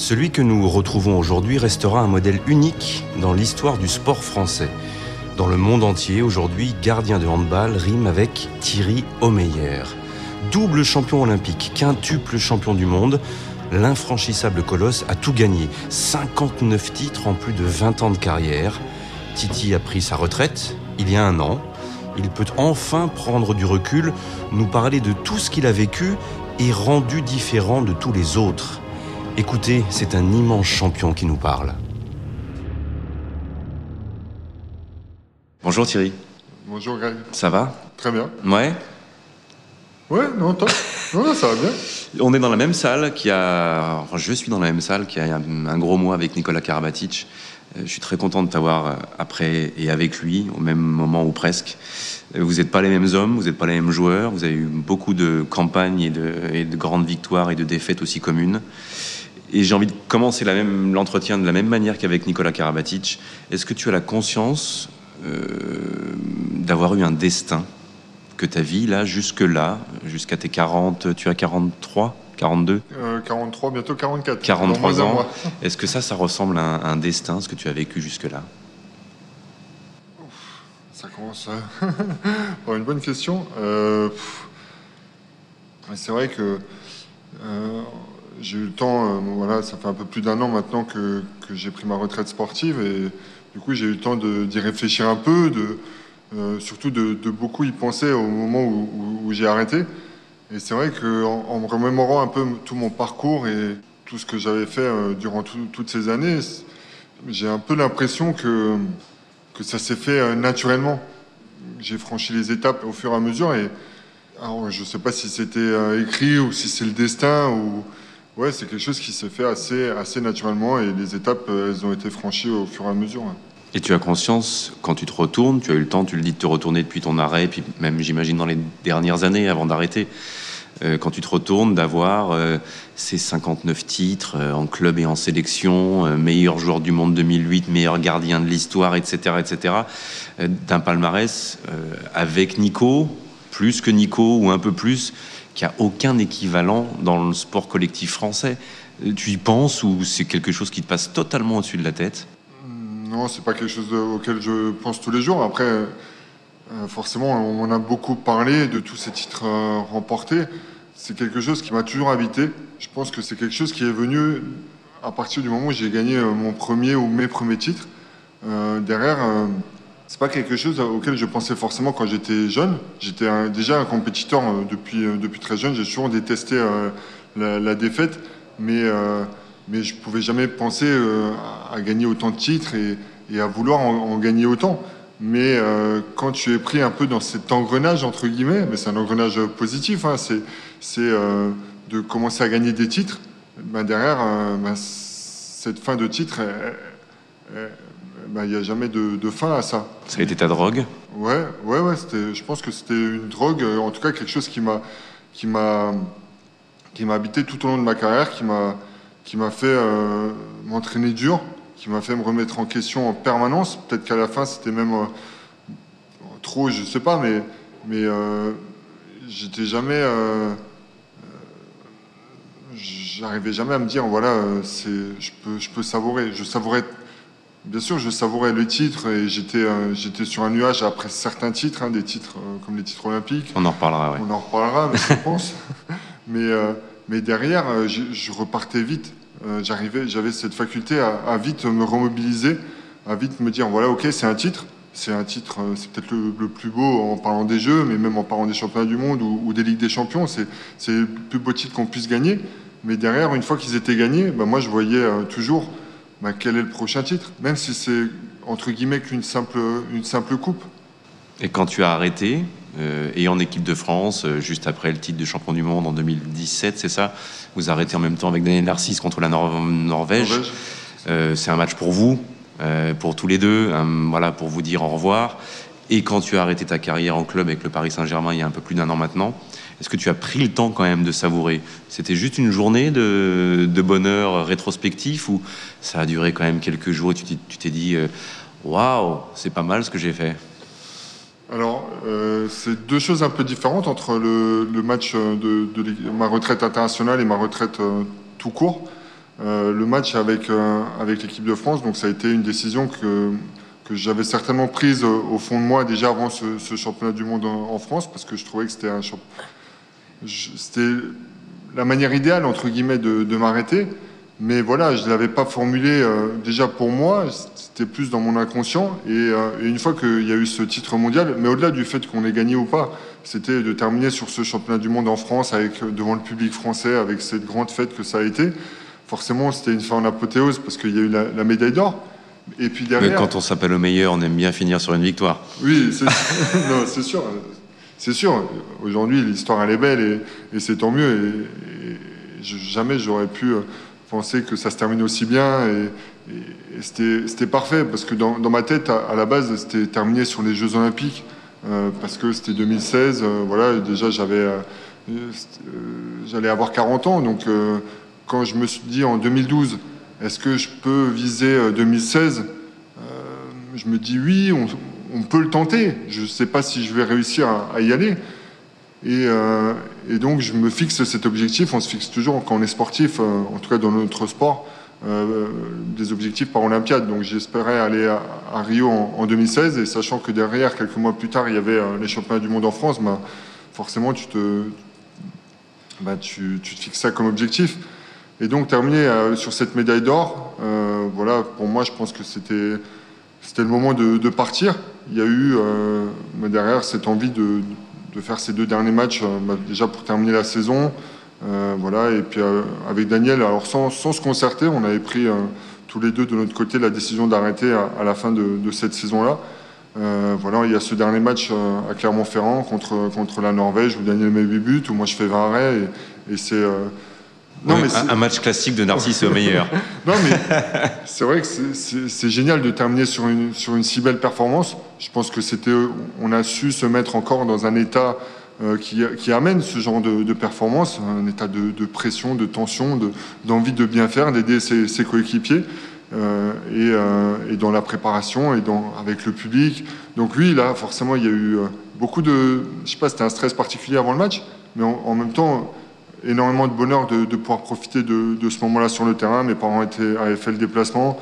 Celui que nous retrouvons aujourd'hui restera un modèle unique dans l'histoire du sport français. Dans le monde entier, aujourd'hui, gardien de handball rime avec Thierry Omeyer. Double champion olympique, quintuple champion du monde, l'infranchissable colosse a tout gagné. 59 titres en plus de 20 ans de carrière. Titi a pris sa retraite il y a un an. Il peut enfin prendre du recul, nous parler de tout ce qu'il a vécu et rendu différent de tous les autres. Écoutez, c'est un immense champion qui nous parle. Bonjour Thierry. Bonjour Greg. Ça va? Très bien. Ouais Ouais, non, top. non, non, ça va bien. On est dans la même salle qui a. Enfin, je suis dans la même salle qui a un gros mois avec Nicolas Karabatic. Euh, je suis très content de t'avoir euh, après et avec lui, au même moment ou presque. Euh, vous n'êtes pas les mêmes hommes, vous n'êtes pas les mêmes joueurs, vous avez eu beaucoup de campagnes et de, et de grandes victoires et de défaites aussi communes. Et j'ai envie de commencer l'entretien de la même manière qu'avec Nicolas Karabatic. Est-ce que tu as la conscience euh, d'avoir eu un destin que ta vie, là, jusque-là, jusqu'à tes 40, tu as 43 42 euh, 43, bientôt 44. 43 ans. Est-ce que ça, ça ressemble à un, un, destin, ce que tu as vécu jusque-là? Ça commence par une bonne question. Euh, c'est vrai que euh, j'ai eu le temps, euh, voilà, ça fait un peu plus d'un an maintenant que, j'ai pris ma retraite sportive et du coup j'ai eu le temps d'y réfléchir un peu, de, euh, surtout de, beaucoup y penser au moment où, j'ai arrêté. Et c'est vrai qu'en remémorant un peu tout mon parcours et tout ce que j'avais fait euh, durant tout, toutes ces années, j'ai un peu l'impression que, ça s'est fait naturellement. J'ai franchi les étapes au fur et à mesure et alors, je ne sais pas si c'était écrit ou si c'est le destin ou ouais, c'est quelque chose qui s'est fait assez, assez naturellement et les étapes, elles ont été franchies au fur et à mesure. Et tu as conscience, quand tu te retournes, tu as eu le temps, tu le dis, de te retourner depuis ton arrêt, puis même j'imagine dans les dernières années avant d'arrêter, euh, quand tu te retournes, d'avoir euh, ces 59 titres euh, en club et en sélection, euh, meilleur joueur du monde 2008, meilleur gardien de l'histoire, etc., etc., euh, d'un palmarès avec Nico, plus que Nico ou un peu plus, qui a aucun équivalent dans le sport collectif français. Tu y penses ou c'est quelque chose qui te passe totalement au-dessus de la tête? Non, c'est pas quelque chose auquel je pense tous les jours. Après, euh, forcément, on a beaucoup parlé de tous ces titres euh, remportés. C'est quelque chose qui m'a toujours habité. Je pense que c'est quelque chose qui est venu à partir du moment où j'ai gagné euh, mon premier ou mes premiers titres. Derrière, c'est pas quelque chose auquel je pensais forcément quand j'étais jeune. J'étais déjà un compétiteur euh, depuis, depuis très jeune. J'ai toujours détesté euh, la, défaite, mais, euh, mais je pouvais jamais penser euh, à gagner autant de titres et, à vouloir en, gagner autant. Mais euh, quand tu es pris un peu dans cet engrenage, entre guillemets, mais c'est un engrenage positif, hein, c'est euh, de commencer à gagner des titres, ben derrière, euh, ben cette fin de titre, il n'y a jamais de, de, fin à ça. Ça a été ta drogue? Ouais, ouais, ouais. Je pense que c'était une drogue, en tout cas quelque chose qui m'a qui m'a qui m'a habité tout au long de ma carrière, qui m'a qui m'a fait euh, m'entraîner dur, qui m'a fait me remettre en question en permanence. Peut-être qu'à la fin c'était même euh, trop, je sais pas, mais mais euh, j'étais jamais, euh, j'arrivais jamais à me dire voilà, c'est, je peux je peux savourer, je savourais Bien sûr, je savourais le titre et j'étais euh, j'étais sur un nuage après certains titres, hein, des titres euh, comme les titres olympiques. On en reparlera, oui. On en reparlera, je pense. mais, euh, mais derrière, je, je, repartais vite. J'arrivais, j'avais cette faculté à, à, vite me remobiliser, à vite me dire voilà, ok, c'est un titre. C'est un titre, c'est peut-être le, le, plus beau en parlant des Jeux, mais même en parlant des championnats du monde ou, ou des Ligues des Champions. C'est le plus beau titre qu'on puisse gagner. Mais derrière, une fois qu'ils étaient gagnés, ben moi je voyais toujours bah, quel est le prochain titre, même si c'est entre guillemets qu'une simple, une simple coupe. Et quand tu as arrêté, euh, et en équipe de France, euh, juste après le titre de champion du monde en 2017, c'est ça? Vous arrêtez en même temps avec Daniel Narcisse contre la Nor Norvège. Norvège. c'est un match pour vous, pour tous les deux, voilà, pour vous dire au revoir. Et quand tu as arrêté ta carrière en club avec le Paris Saint-Germain il y a un peu plus d'un an maintenant, est-ce que tu as pris le temps quand même de savourer C'était juste une journée de, bonheur rétrospectif ou ça a duré quand même quelques jours et tu t'es dit euh, waouh, c'est pas mal ce que j'ai fait? Alors, euh, c'est deux choses un peu différentes entre le, match de, ma retraite internationale et ma retraite euh, tout court. le match avec, avec l'équipe de France, donc ça a été une décision que, que j'avais certainement prise au fond de moi déjà avant ce, championnat du monde en, France, parce que je trouvais que c'était un c'était la manière idéale entre guillemets de, m'arrêter. Mais voilà, je ne l'avais pas formulé euh, déjà pour moi, c'était plus dans mon inconscient. Euh, et, une fois qu'il y a eu ce titre mondial, mais au-delà du fait qu'on ait gagné ou pas, c'était de terminer sur ce championnat du monde en France avec devant le public français, avec cette grande fête que ça a été. Forcément, c'était une fin en apothéose parce qu'il y a eu la médaille d'or. Et puis derrière. Mais quand on s'appelle au meilleur, on aime bien finir sur une victoire. Oui, c'est sûr. C'est sûr. Aujourd'hui, l'histoire elle est belle et, c'est tant mieux. Jamais j'aurais pu euh, penser que ça se termine aussi bien. Et, c'était parfait parce que dans, ma tête, à, la base, c'était terminé sur les Jeux Olympiques euh, parce que c'était 2016. Euh, voilà, déjà j'avais, j'allais avoir 40 ans. Donc quand je me suis dit en 2012 est-ce que je peux viser 2016 euh, euh, Je me dis oui, peut le tenter. Je ne sais pas si je vais réussir à, y aller. Euh, et, donc je me fixe cet objectif. On se fixe toujours quand on est sportif, en tout cas dans notre sport, des objectifs par Olympiade. Donc j'espérais aller à, Rio en, 2016 et sachant que derrière, quelques mois plus tard, il y avait les championnats du monde en France, bah, forcément tu te, bah, tu, te fixes ça comme objectif. Et donc terminer euh, sur cette médaille d'or, euh, voilà, pour moi, je pense que c'était c'était le moment de, partir. Il y a eu euh, derrière cette envie de, faire ces deux derniers matchs, bah, déjà pour terminer la saison, voilà. Et puis avec Daniel, alors sans, sans, se concerter, on avait pris tous les deux de notre côté la décision d'arrêter à, la fin de, cette saison-là. voilà, il y a ce dernier match à Clermont-Ferrand contre, contre la Norvège où Daniel met 8 buts, où moi je fais 20 arrêts et c'est non, mais un, match classique de Narcisse au meilleur. non, mais c'est vrai que c'est génial de terminer sur une, sur une si belle performance. Je pense que c'était, on a su se mettre encore dans un état euh, qui, qui, amène ce genre de, performance, un état de, pression, de tension, d'envie de, bien faire, d'aider ses, coéquipiers. Euh, et, euh, et, dans la préparation et dans, avec le public. Donc lui, là, forcément, il y a eu beaucoup de... Je sais pas, c'était un stress particulier avant le match, mais en même temps, énormément de bonheur de, pouvoir profiter de, ce moment-là sur le terrain. Mes parents étaient, avaient fait le déplacement,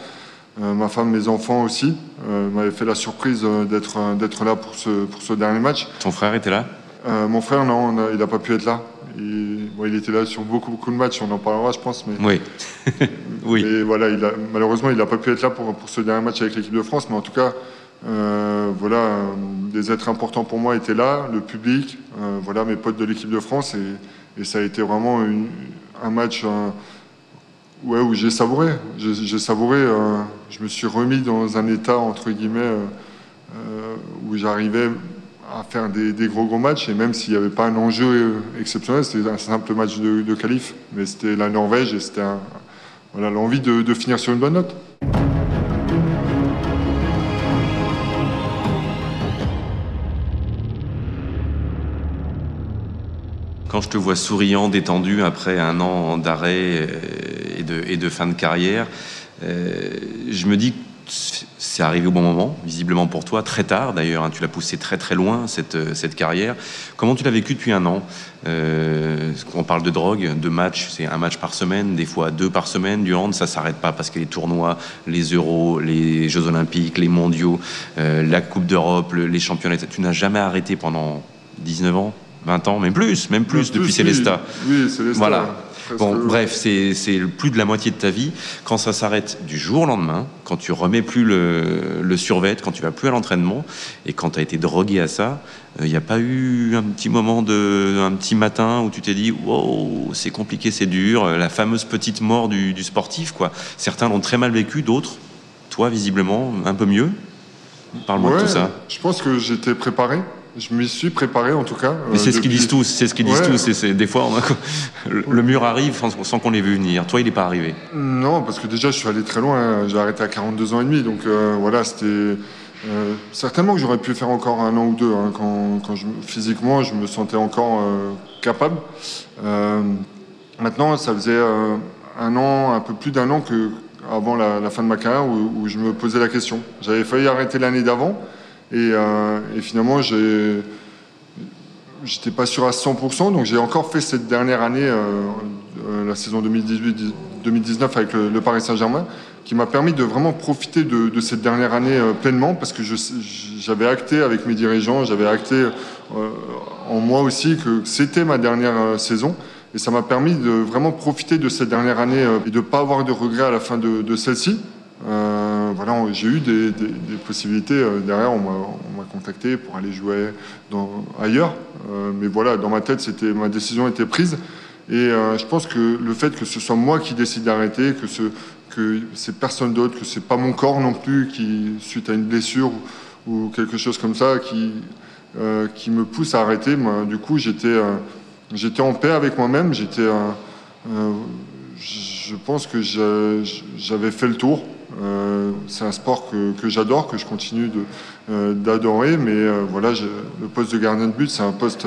euh, ma femme, mes enfants aussi euh, m'avaient fait la surprise euh, d'être d'être là pour ce, pour ce dernier match. Ton frère était là? Mon frère, non, il n'a pas pu être là. Il, il était là sur beaucoup, beaucoup de matchs, on en parlera, je pense. Mais, oui. oui. Et voilà, il a, malheureusement, il n'a pas pu être là pour, pour ce dernier match avec l'équipe de France, mais en tout cas, voilà, des êtres importants pour moi étaient là, le public, voilà, mes potes de l'équipe de France et et ça a été vraiment un match ouais, où j'ai savouré. J'ai savouré, euh, je me suis remis dans un état, entre guillemets, euh, euh, où j'arrivais à faire des, gros gros matchs. Et même s'il n'y avait pas un enjeu exceptionnel, c'était un simple match de, de qualif. Mais c'était la Norvège et c'était l'envie de finir sur une bonne note. Quand je te vois souriant, détendu après un an d'arrêt euh, et de, fin de carrière, euh, je me dis que c'est arrivé au bon moment, visiblement pour toi, très tard d'ailleurs, hein, tu l'as poussé très très loin cette, euh, cette carrière. Comment tu l'as vécu depuis un an? On parle de drogue, de matchs, c'est un match par semaine, des fois deux par semaine. Du hand, ça s'arrête pas parce que les tournois, les euros, les Jeux olympiques, les mondiaux, la Coupe d'Europe, les championnats, tu n'as jamais arrêté pendant 19 ans? 20 ans, même plus, même plus, depuis Célesta. Oui, Célesta. Voilà. Bon, bref, c'est plus de la moitié de ta vie. Quand ça s'arrête du jour au lendemain, quand tu remets plus le, le survêt, quand tu vas plus à l'entraînement, et quand tu as été drogué à ça, il euh, n'y a pas eu un petit moment de, un petit matin où tu t'es dit, wow, c'est compliqué, c'est dur, la fameuse petite mort du, du sportif, quoi. Certains l'ont très mal vécu, d'autres, toi, visiblement, un peu mieux. Parle-moi de tout ça. Je pense que j'étais préparé. Je m'y suis préparé en tout cas. Mais c'est ce qu'ils disent tous, c'est ce qu'ils disent tous. C'est des fois, le mur arrive sans, qu'on l'ait vu venir. Toi, il n'est pas arrivé. Non, parce que déjà, je suis allé très loin. J'ai arrêté à 42 ans et demi, donc voilà, c'était euh, certainement que j'aurais pu faire encore un an ou deux, hein, quand, quand je, physiquement je me sentais encore euh, capable. Euh, maintenant, ça faisait un an, un peu plus d'un an que avant la, fin de ma carrière où, je me posais la question. J'avais failli arrêter l'année d'avant et, et, finalement j'ai j'étais pas sûr à 100%, donc j'ai encore fait cette dernière année, la saison 2018-2019 avec le Paris Saint-Germain qui m'a permis de vraiment profiter de, cette dernière année euh, pleinement parce que j'avais acté avec mes dirigeants, j'avais acté euh, en moi aussi que c'était ma dernière euh, saison. Et ça m'a permis de vraiment profiter de cette dernière année et de ne pas avoir de regrets à la fin de, celle-ci. Voilà, j'ai eu des, possibilités. derrière, on m'a contacté pour aller jouer ailleurs. mais voilà, dans ma tête, c'était ma décision était prise. Et je pense que le fait que ce soit moi qui décide d'arrêter, que ce, que c'est personne d'autre, que c'est pas mon corps non plus qui, suite à une blessure ou, quelque chose comme ça, qui, euh, qui me pousse à arrêter. Moi, du coup, j'étais, euh, j'étais en paix avec moi-même. J'étais, euh, je pense que j'avais fait le tour. C'est un sport que, j'adore, que je continue de, d'adorer, mais voilà, le poste de gardien de but, c'est un poste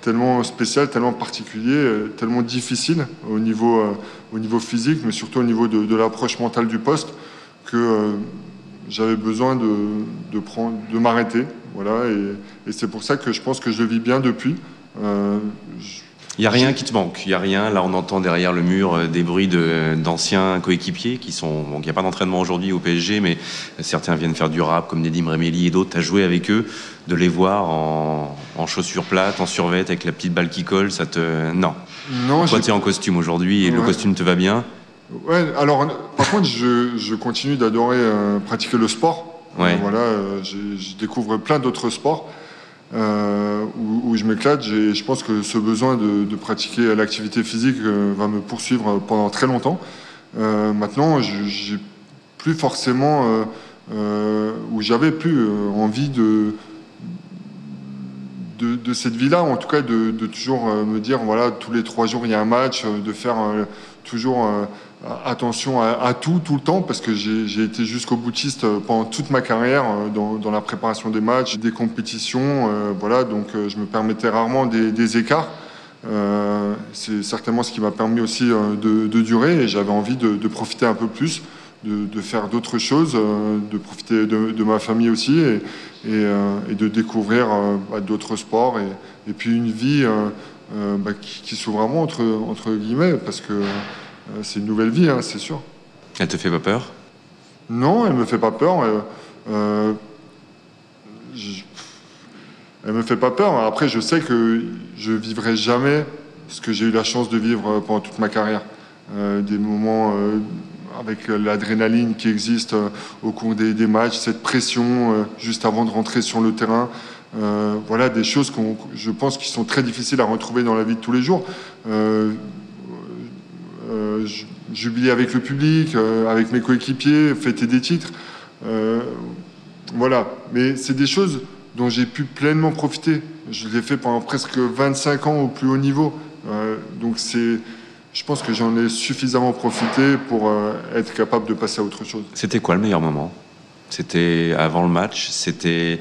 tellement spécial, tellement particulier, euh, tellement difficile au niveau, euh, au niveau physique, mais surtout au niveau de, l'approche mentale du poste, que euh, j'avais besoin de, de, de m'arrêter. Voilà, et, c'est pour ça que je pense que je le vis bien depuis. Il n'y a rien qui te manque, il n'y a rien. Là, on entend derrière le mur euh, des bruits d'anciens coéquipiers qui sont. Bon, il n'y a pas d'entraînement aujourd'hui au PSG, mais certains viennent faire du rap, comme Nedim Remeli et d'autres. Tu as joué avec eux, de les voir en, chaussures plates, en survette, avec la petite balle qui colle, ça te. Non. Non. Toi, tu es en costume aujourd'hui et le costume te va bien? Ouais, alors, par contre, je, continue d'adorer euh, pratiquer le sport. Ouais. voilà, euh, je découvre plein d'autres sports. Euh, où, je m'éclate. Je pense que ce besoin de, pratiquer l'activité physique euh, va me poursuivre pendant très longtemps. Euh, maintenant, j'ai plus forcément, ou j'avais plus envie de, de, cette vie-là, en tout cas de, de, toujours me dire, voilà, tous les trois jours il y a un match, de faire toujours attention à, tout, tout le temps, parce que j'ai été jusqu'au boutiste euh, pendant toute ma carrière euh, dans, la préparation des matchs, des compétitions. Euh, voilà, donc je me permettais rarement des, écarts. C'est certainement ce qui m'a permis aussi de, durer et j'avais envie de, profiter un peu plus, de, faire d'autres choses, de profiter de, ma famille aussi et, de découvrir bah, d'autres sports et, puis une vie bah, qui, s'ouvre vraiment entre, entre guillemets, parce que c'est une nouvelle vie, hein, c'est sûr. Elle te fait pas peur? Non, elle me fait pas peur. Euh, euh, elle me fait pas peur. Après, je sais que je vivrai jamais ce que j'ai eu la chance de vivre pendant toute ma carrière. des moments avec l'adrénaline qui existe au cours des, matchs, cette pression juste avant de rentrer sur le terrain. voilà des choses que je pense qui sont très difficiles à retrouver dans la vie de tous les jours. Euh, jubiler avec le public, euh, avec mes coéquipiers, fêter des titres. Euh, voilà. Mais c'est des choses dont j'ai pu pleinement profiter. Je l'ai fait pendant presque 25 ans au plus haut niveau. donc c'est, je pense que j'en ai suffisamment profité pour être capable de passer à autre chose. C'était quoi le meilleur moment? C'était avant le match? C'était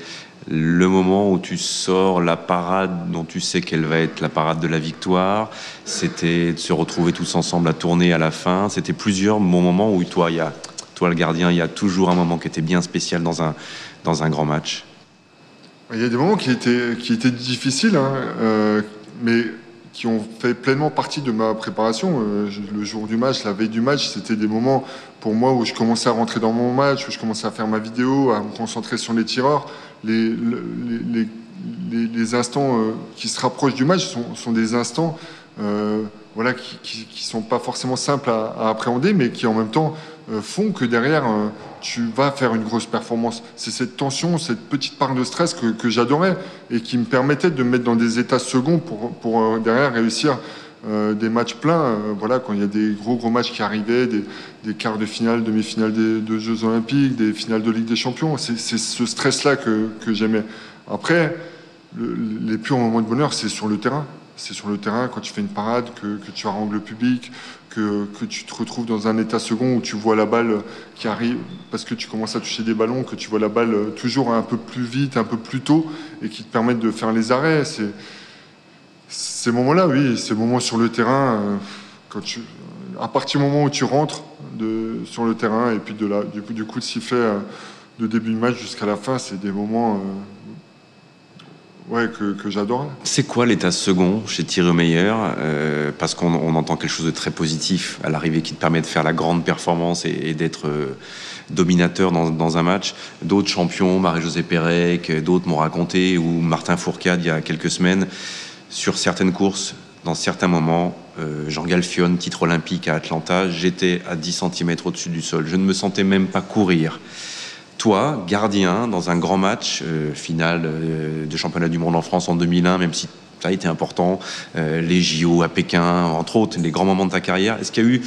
le moment où tu sors la parade dont tu sais qu'elle va être la parade de la victoire, c'était de se retrouver tous ensemble à tourner à la fin. C'était plusieurs moments où toi, y a, toi le gardien, il y a toujours un moment qui était bien spécial dans un, dans un grand match. Il y a des moments qui étaient, qui étaient difficiles, hein, euh, mais qui ont fait pleinement partie de ma préparation. Euh, le jour du match, la veille du match, c'était des moments pour moi où je commençais à rentrer dans mon match, où je commençais à faire ma vidéo, à me concentrer sur les tireurs. Les, les, les, instants euh, qui se rapprochent du match sont, sont des instants euh, voilà, qui ne sont pas forcément simples à, appréhender, mais qui en même temps font que derrière, tu vas faire une grosse performance. C'est cette tension, cette petite part de stress que, j'adorais et qui me permettait de me mettre dans des états seconds pour, pour euh, derrière réussir euh, des matchs pleins. Euh, voilà, quand il y a des gros gros matchs qui arrivaient, des, des quarts de finale, demi-finale de Jeux Olympiques, des finales de Ligue des Champions. C'est ce stress-là que, que j'aimais. Après, les purs moments de bonheur, c'est sur le terrain. C'est sur le terrain quand tu fais une parade, que, que tu harangues le public, que, tu te retrouves dans un état second où tu vois la balle qui arrive parce que tu commences à toucher des ballons, que tu vois la balle toujours un peu plus vite, un peu plus tôt et qui te permettent de faire les arrêts. C'est ces moments-là, oui, ces moments sur le terrain, euh, quand tu, à partir du moment où tu rentres sur le terrain et puis de la, du, coup, du coup de sifflet euh, de début de match jusqu'à la fin, c'est des moments euh, que, j'adore. C'est quoi l'état second chez Thierry Meyer euh, Parce qu'on on entend quelque chose de très positif à l'arrivée qui te permet de faire la grande performance et, d'être euh, dominateur dans, dans, un match. D'autres champions, Marie-Josée Pérec, d'autres m'ont raconté, ou Martin Fourcade il y a quelques semaines, sur certaines courses, dans certains moments, euh, Jean Galfione, titre olympique à Atlanta, j'étais à 10 cm au-dessus du sol. Je ne me sentais même pas courir. Toi, gardien, dans un grand match, euh, final euh, de championnat du monde en France en 2001, même si ça a été important, euh, les JO à Pékin, entre autres, les grands moments de ta carrière, est-ce qu'il y a eu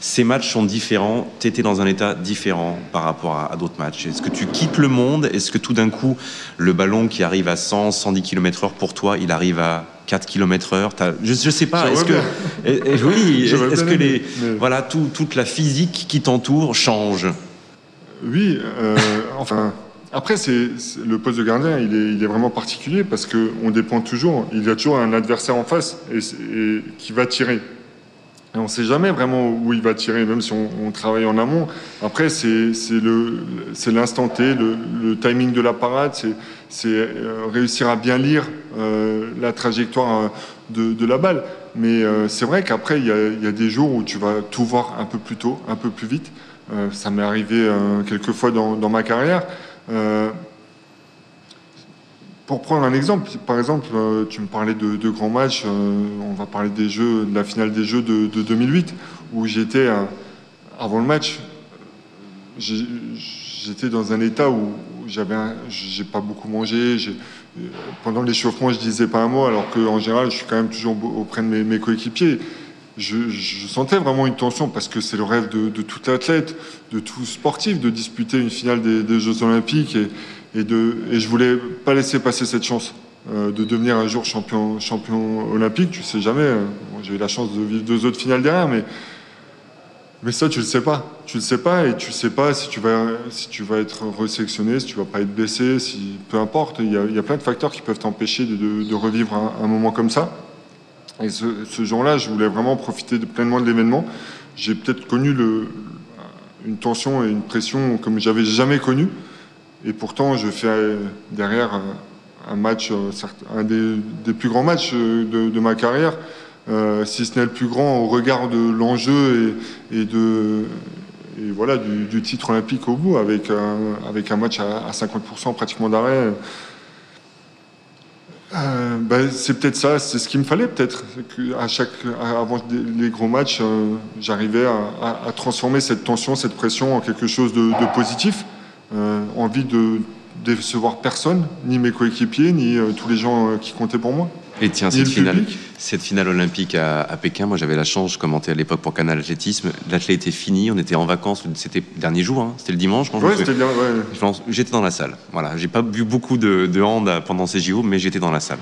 ces matchs sont différents, tu étais dans un état différent par rapport à, à d'autres matchs? Est-ce que tu quittes le monde? Est-ce que tout d'un coup, le ballon qui arrive à 100, 110 km heure pour toi, il arrive à 4 km heure? Je ne sais pas. Est-ce que, oui, est-ce que les, mais... voilà, tout, toute la physique qui t'entoure change? Oui, euh, enfin... Après, c'est le poste de gardien, il est, vraiment particulier parce qu'on dépend toujours. Il y a toujours un adversaire en face et, qui va tirer. Et on ne sait jamais vraiment où il va tirer, même si on, travaille en amont. Après, c'est l'instant T, le, timing de la parade, c'est euh, réussir à bien lire euh, la trajectoire de, la balle. Mais c'est vrai qu'après, il y, a des jours où tu vas tout voir un peu plus tôt, un peu plus vite. Euh, ça m'est arrivé euh, quelques fois dans, ma carrière. Euh, pour prendre un exemple, par exemple, tu me parlais de, grands matchs, on va parler des jeux, de la finale des jeux de, de 2008, où j'étais, avant le match, j'étais dans un état où j'avais, j'ai pas beaucoup mangé, pendant l'échauffement, je disais pas un mot, alors qu'en général, je suis quand même toujours auprès de mes coéquipiers. Je, sentais vraiment une tension parce que c'est le rêve de, de, tout athlète, de tout sportif, de disputer une finale des, Jeux Olympiques et, et, de, je voulais pas laisser passer cette chance euh, de devenir un jour champion, olympique. Tu sais jamais. Euh, J'ai eu la chance de vivre deux autres finales derrière, mais, ça, tu le sais pas. Tu le sais pas et tu sais pas si tu vas, si tu vas être resélectionné, si tu vas pas être blessé, peu importe. Il y a, plein de facteurs qui peuvent t'empêcher de, revivre un, moment comme ça. Et ce, jour-là, je voulais vraiment profiter pleinement de l'événement. J'ai peut-être connu une tension et une pression comme j'avais jamais connu. Et pourtant, je fais derrière un match, un des, plus grands matchs de, ma carrière, euh, si ce n'est le plus grand au regard de l'enjeu et, de, voilà, du, titre olympique au bout, avec un, avec un match à 50% pratiquement d'arrêt. Euh, ben, c'est peut-être ça, c'est ce qu'il me fallait peut-être. À chaque, avant les gros matchs, euh, j'arrivais à, transformer cette tension, cette pression en quelque chose de, positif. Euh, envie de décevoir personne, ni mes coéquipiers, ni tous les gens qui comptaient pour moi. Et tiens, cette finale, cette finale olympique à, à Pékin, moi j'avais la chance, je commentais à l'époque pour Canal Athlétisme. L'athlète était fini, on était en vacances, c'était le dernier jour, hein, c'était le dimanche. Quand ouais, c'était bien, ouais. J'étais dans la salle. Voilà, j'ai pas vu beaucoup de, de hand pendant ces JO, mais j'étais dans la salle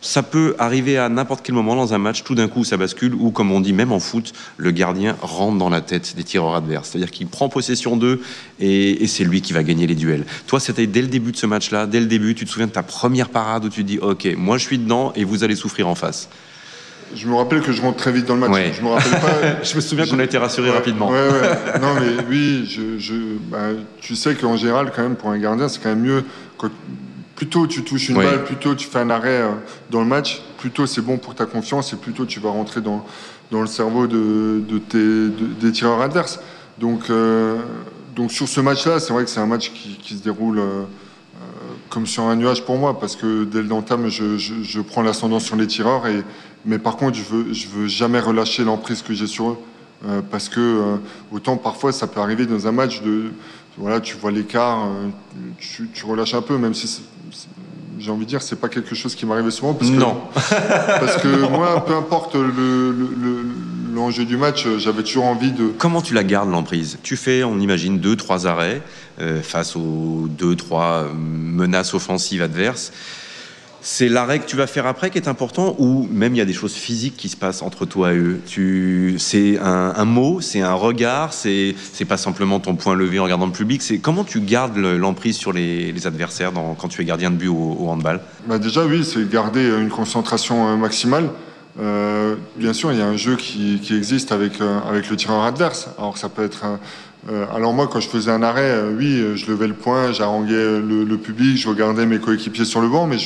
ça peut arriver à n'importe quel moment dans un match, tout d'un coup ça bascule, ou comme on dit même en foot, le gardien rentre dans la tête des tireurs adverses. C'est-à-dire qu'il prend possession d'eux et, et c'est lui qui va gagner les duels. Toi, c'était dès le début de ce match-là, dès le début, tu te souviens de ta première parade où tu te dis, ok, moi je suis dedans et vous allez souffrir en face. Je me rappelle que je rentre très vite dans le match. Ouais. Je me rappelle pas. je me souviens qu'on a été rassuré ouais, rapidement. Ouais, non, mais oui, je, je, bah, tu sais qu'en général, quand même, pour un gardien, c'est quand même mieux quand, plus tôt tu touches une oui. balle, plus tôt tu fais un arrêt euh, dans le match, plus tôt c'est bon pour ta confiance et plus tôt tu vas rentrer dans, dans le cerveau de, de tes, de, des tireurs adverses. Donc, euh, donc sur ce match-là, c'est vrai que c'est un match qui, qui se déroule euh, comme sur un nuage pour moi, parce que dès l'entame, je, je, je, prends l'ascendant sur les tireurs, et, mais par contre, je veux, je veux jamais relâcher l'emprise que j'ai sur eux. Euh, parce que autant parfois ça peut arriver dans un match de voilà tu vois l'écart tu, tu, relâches un peu même si j'ai envie de dire c'est pas quelque chose qui m'arrivait souvent parce non que, parce que non. moi peu importe le, le, l'enjeu du match j'avais toujours envie de comment tu la gardes l'emprise? Tu fais on imagine deux trois arrêts euh, face aux deux trois menaces offensives adverses c'est l'arrêt que tu vas faire après qui est important ou même il y a des choses physiques qui se passent entre toi et eux? Tu, C'est un, mot, c'est un regard, c'est, pas simplement ton point levé en regardant le public. C'est comment tu gardes l'emprise sur les, adversaires quand tu es gardien de but au, handball? Bah Déjà, oui, c'est garder une concentration euh, maximale. Euh, bien sûr, il y a un jeu qui, existe avec, euh, avec le tireur adverse. Alors, ça peut être. Euh, alors, moi, quand je faisais un arrêt, oui, je levais le poing, j'haranguais le, public, je regardais mes coéquipiers sur le banc, mais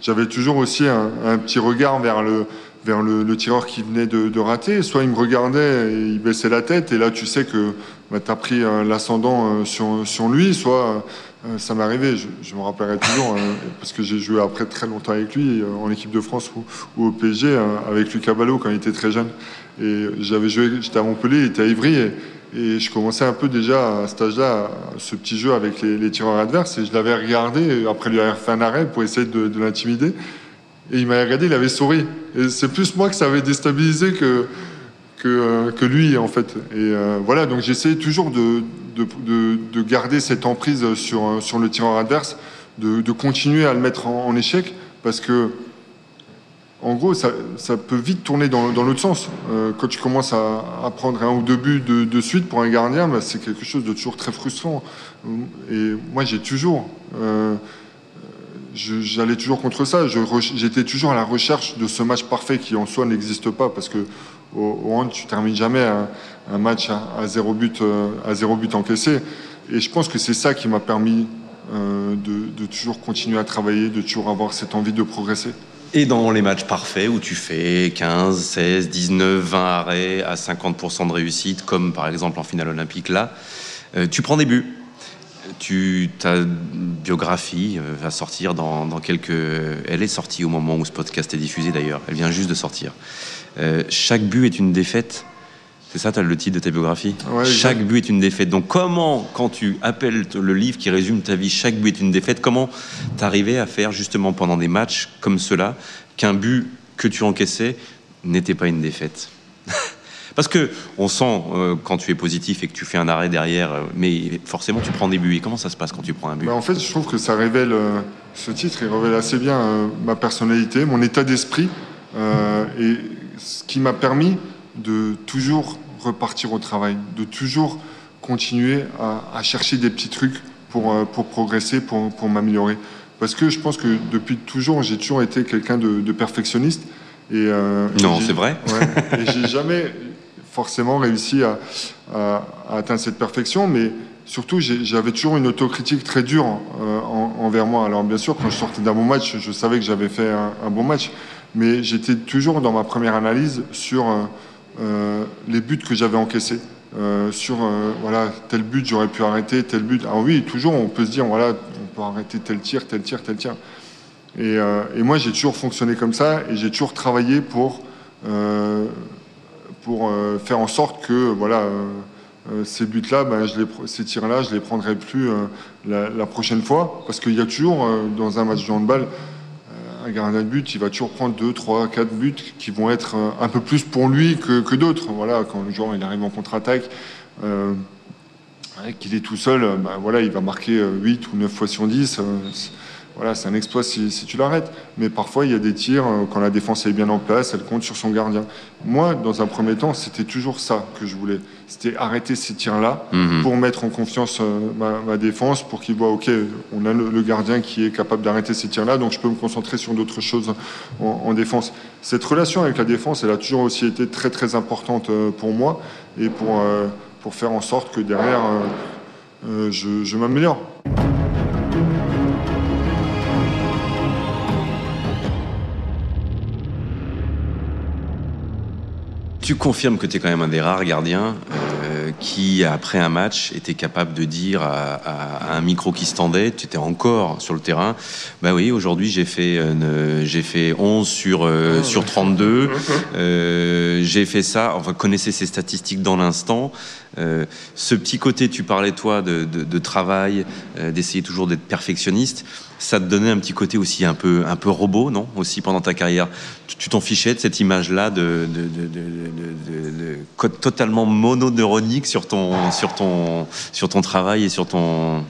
j'avais toujours aussi un, petit regard vers le, vers le, tireur qui venait de, rater. Soit il me regardait et il baissait la tête, et là, tu sais que bah, tu as pris l'ascendant sur, sur lui, soit euh, ça m'est arrivé, je, me rappellerai toujours, euh, parce que j'ai joué après très longtemps avec lui, euh, en équipe de France ou, au PSG, avec Lucas Ballot quand il était très jeune. Et j'avais joué, j'étais à Montpellier, il était à Ivry, je commençais un peu déjà à cet âge-là, ce petit jeu avec les, tireurs adverses, et je l'avais regardé, après lui avoir fait un arrêt pour essayer de, l'intimider, et il m'avait regardé, il avait souri. Et c'est plus moi que ça avait déstabilisé que, que, que lui, en fait. Et voilà, donc j'essayais toujours de de, garder cette emprise sur, sur le tireur adverse, de, continuer à le mettre en, échec, parce que, en gros, ça, peut vite tourner dans, l'autre sens. Euh, quand tu commences à, prendre un ou deux buts de, suite pour un gardien, bah, c'est quelque chose de toujours très frustrant. Et moi, j'ai toujours. Euh, j'allais toujours contre ça. J'étais toujours à la recherche de ce match parfait qui en soi n'existe pas parce que au, hand, tu termines jamais un, match à, zéro but, euh, à zéro but encaissé. Et je pense que c'est ça qui m'a permis de, toujours continuer à travailler, de toujours avoir cette envie de progresser. Et dans les matchs parfaits où tu fais 15, 16, 19, 20 arrêts à 50% de réussite, comme par exemple en finale olympique là, euh, tu prends des buts. Tu, ta biographie va sortir dans, dans, quelques. Elle est sortie au moment où ce podcast est diffusé d'ailleurs. Elle vient juste de sortir. Euh, chaque but est une défaite. C'est ça, tu as le titre de ta biographie Chaque but est une défaite. Donc comment, quand tu appelles le livre qui résume ta vie, chaque but est une défaite, comment t'arrivais à faire justement pendant des matchs comme cela qu'un but que tu encaissais n'était pas une défaite? Parce que on sent euh, quand tu es positif et que tu fais un arrêt derrière, euh, mais forcément tu prends des buts. Et comment ça se passe quand tu prends un but? Bah, En fait, je trouve que ça révèle, ce titre, il révèle assez bien ma personnalité, mon état d'esprit. et ce qui m'a permis de toujours repartir au travail, de toujours continuer à, chercher des petits trucs pour, euh, pour progresser, pour, pour m'améliorer. Parce que je pense que depuis toujours, j'ai toujours été quelqu'un de, perfectionniste. Et, euh, non, c'est vrai. Ouais, et j'ai jamais forcément réussi à, à, atteindre cette perfection, mais surtout, j'avais toujours une autocritique très dure euh, envers moi. Alors, bien sûr, quand je sortais d'un bon match, je savais que j'avais fait un, bon match mais j'étais toujours dans ma première analyse sur euh, les buts que j'avais encaissés. Euh, sur voilà tel but j'aurais pu arrêter tel but ah oui toujours on peut se dire voilà on peut arrêter tel tir tel tir tel tir et, et moi j'ai toujours fonctionné comme ça et j'ai toujours travaillé pour pour faire en sorte que voilà ces buts là ben, je les, ces tirs là je les prendrai plus la, prochaine fois parce qu'il y a toujours dans un match de handball un gardien de but, il va toujours prendre 2, 3, 4 buts qui vont être euh, un peu plus pour lui que, d'autres. Voilà, quand le joueur il arrive en contre-attaque, euh, qu'il est tout seul, ben voilà, il va marquer 8 ou 9 fois sur 10 voilà, c'est un exploit si, tu l'arrêtes. Mais parfois, il y a des tirs, euh, quand la défense est bien en place, elle compte sur son gardien. Moi, dans un premier temps, c'était toujours ça que je voulais. C'était arrêter ces tirs-là mhm. pour mettre en confiance euh, ma, défense, pour qu'il voit, OK, on a le, gardien qui est capable d'arrêter ces tirs-là, donc je peux me concentrer sur d'autres choses en, défense. Cette relation avec la défense, elle a toujours aussi été très, très importante euh, pour moi et pour, pour faire en sorte que derrière, je, je m'améliore. Tu confirmes que tu es quand même un des rares gardiens euh, qui, après un match, était capable de dire à, un micro qui se tendait, tu étais encore sur le terrain, bah oui, aujourd'hui j'ai fait, euh, j'ai fait 11 sur, euh, ah, sur 32, j'ai fait ça, enfin, connaissez ces statistiques dans l'instant. Ce petit côté, tu parlais toi de, de travail, d'essayer toujours d'être perfectionniste ça te donnait un petit côté aussi un peu, un peu robot, non Aussi pendant ta carrière? Tu t'en fichais de cette image-là de, totalement mononeuronique sur ton, sur, ton, sur ton travail et sur ton,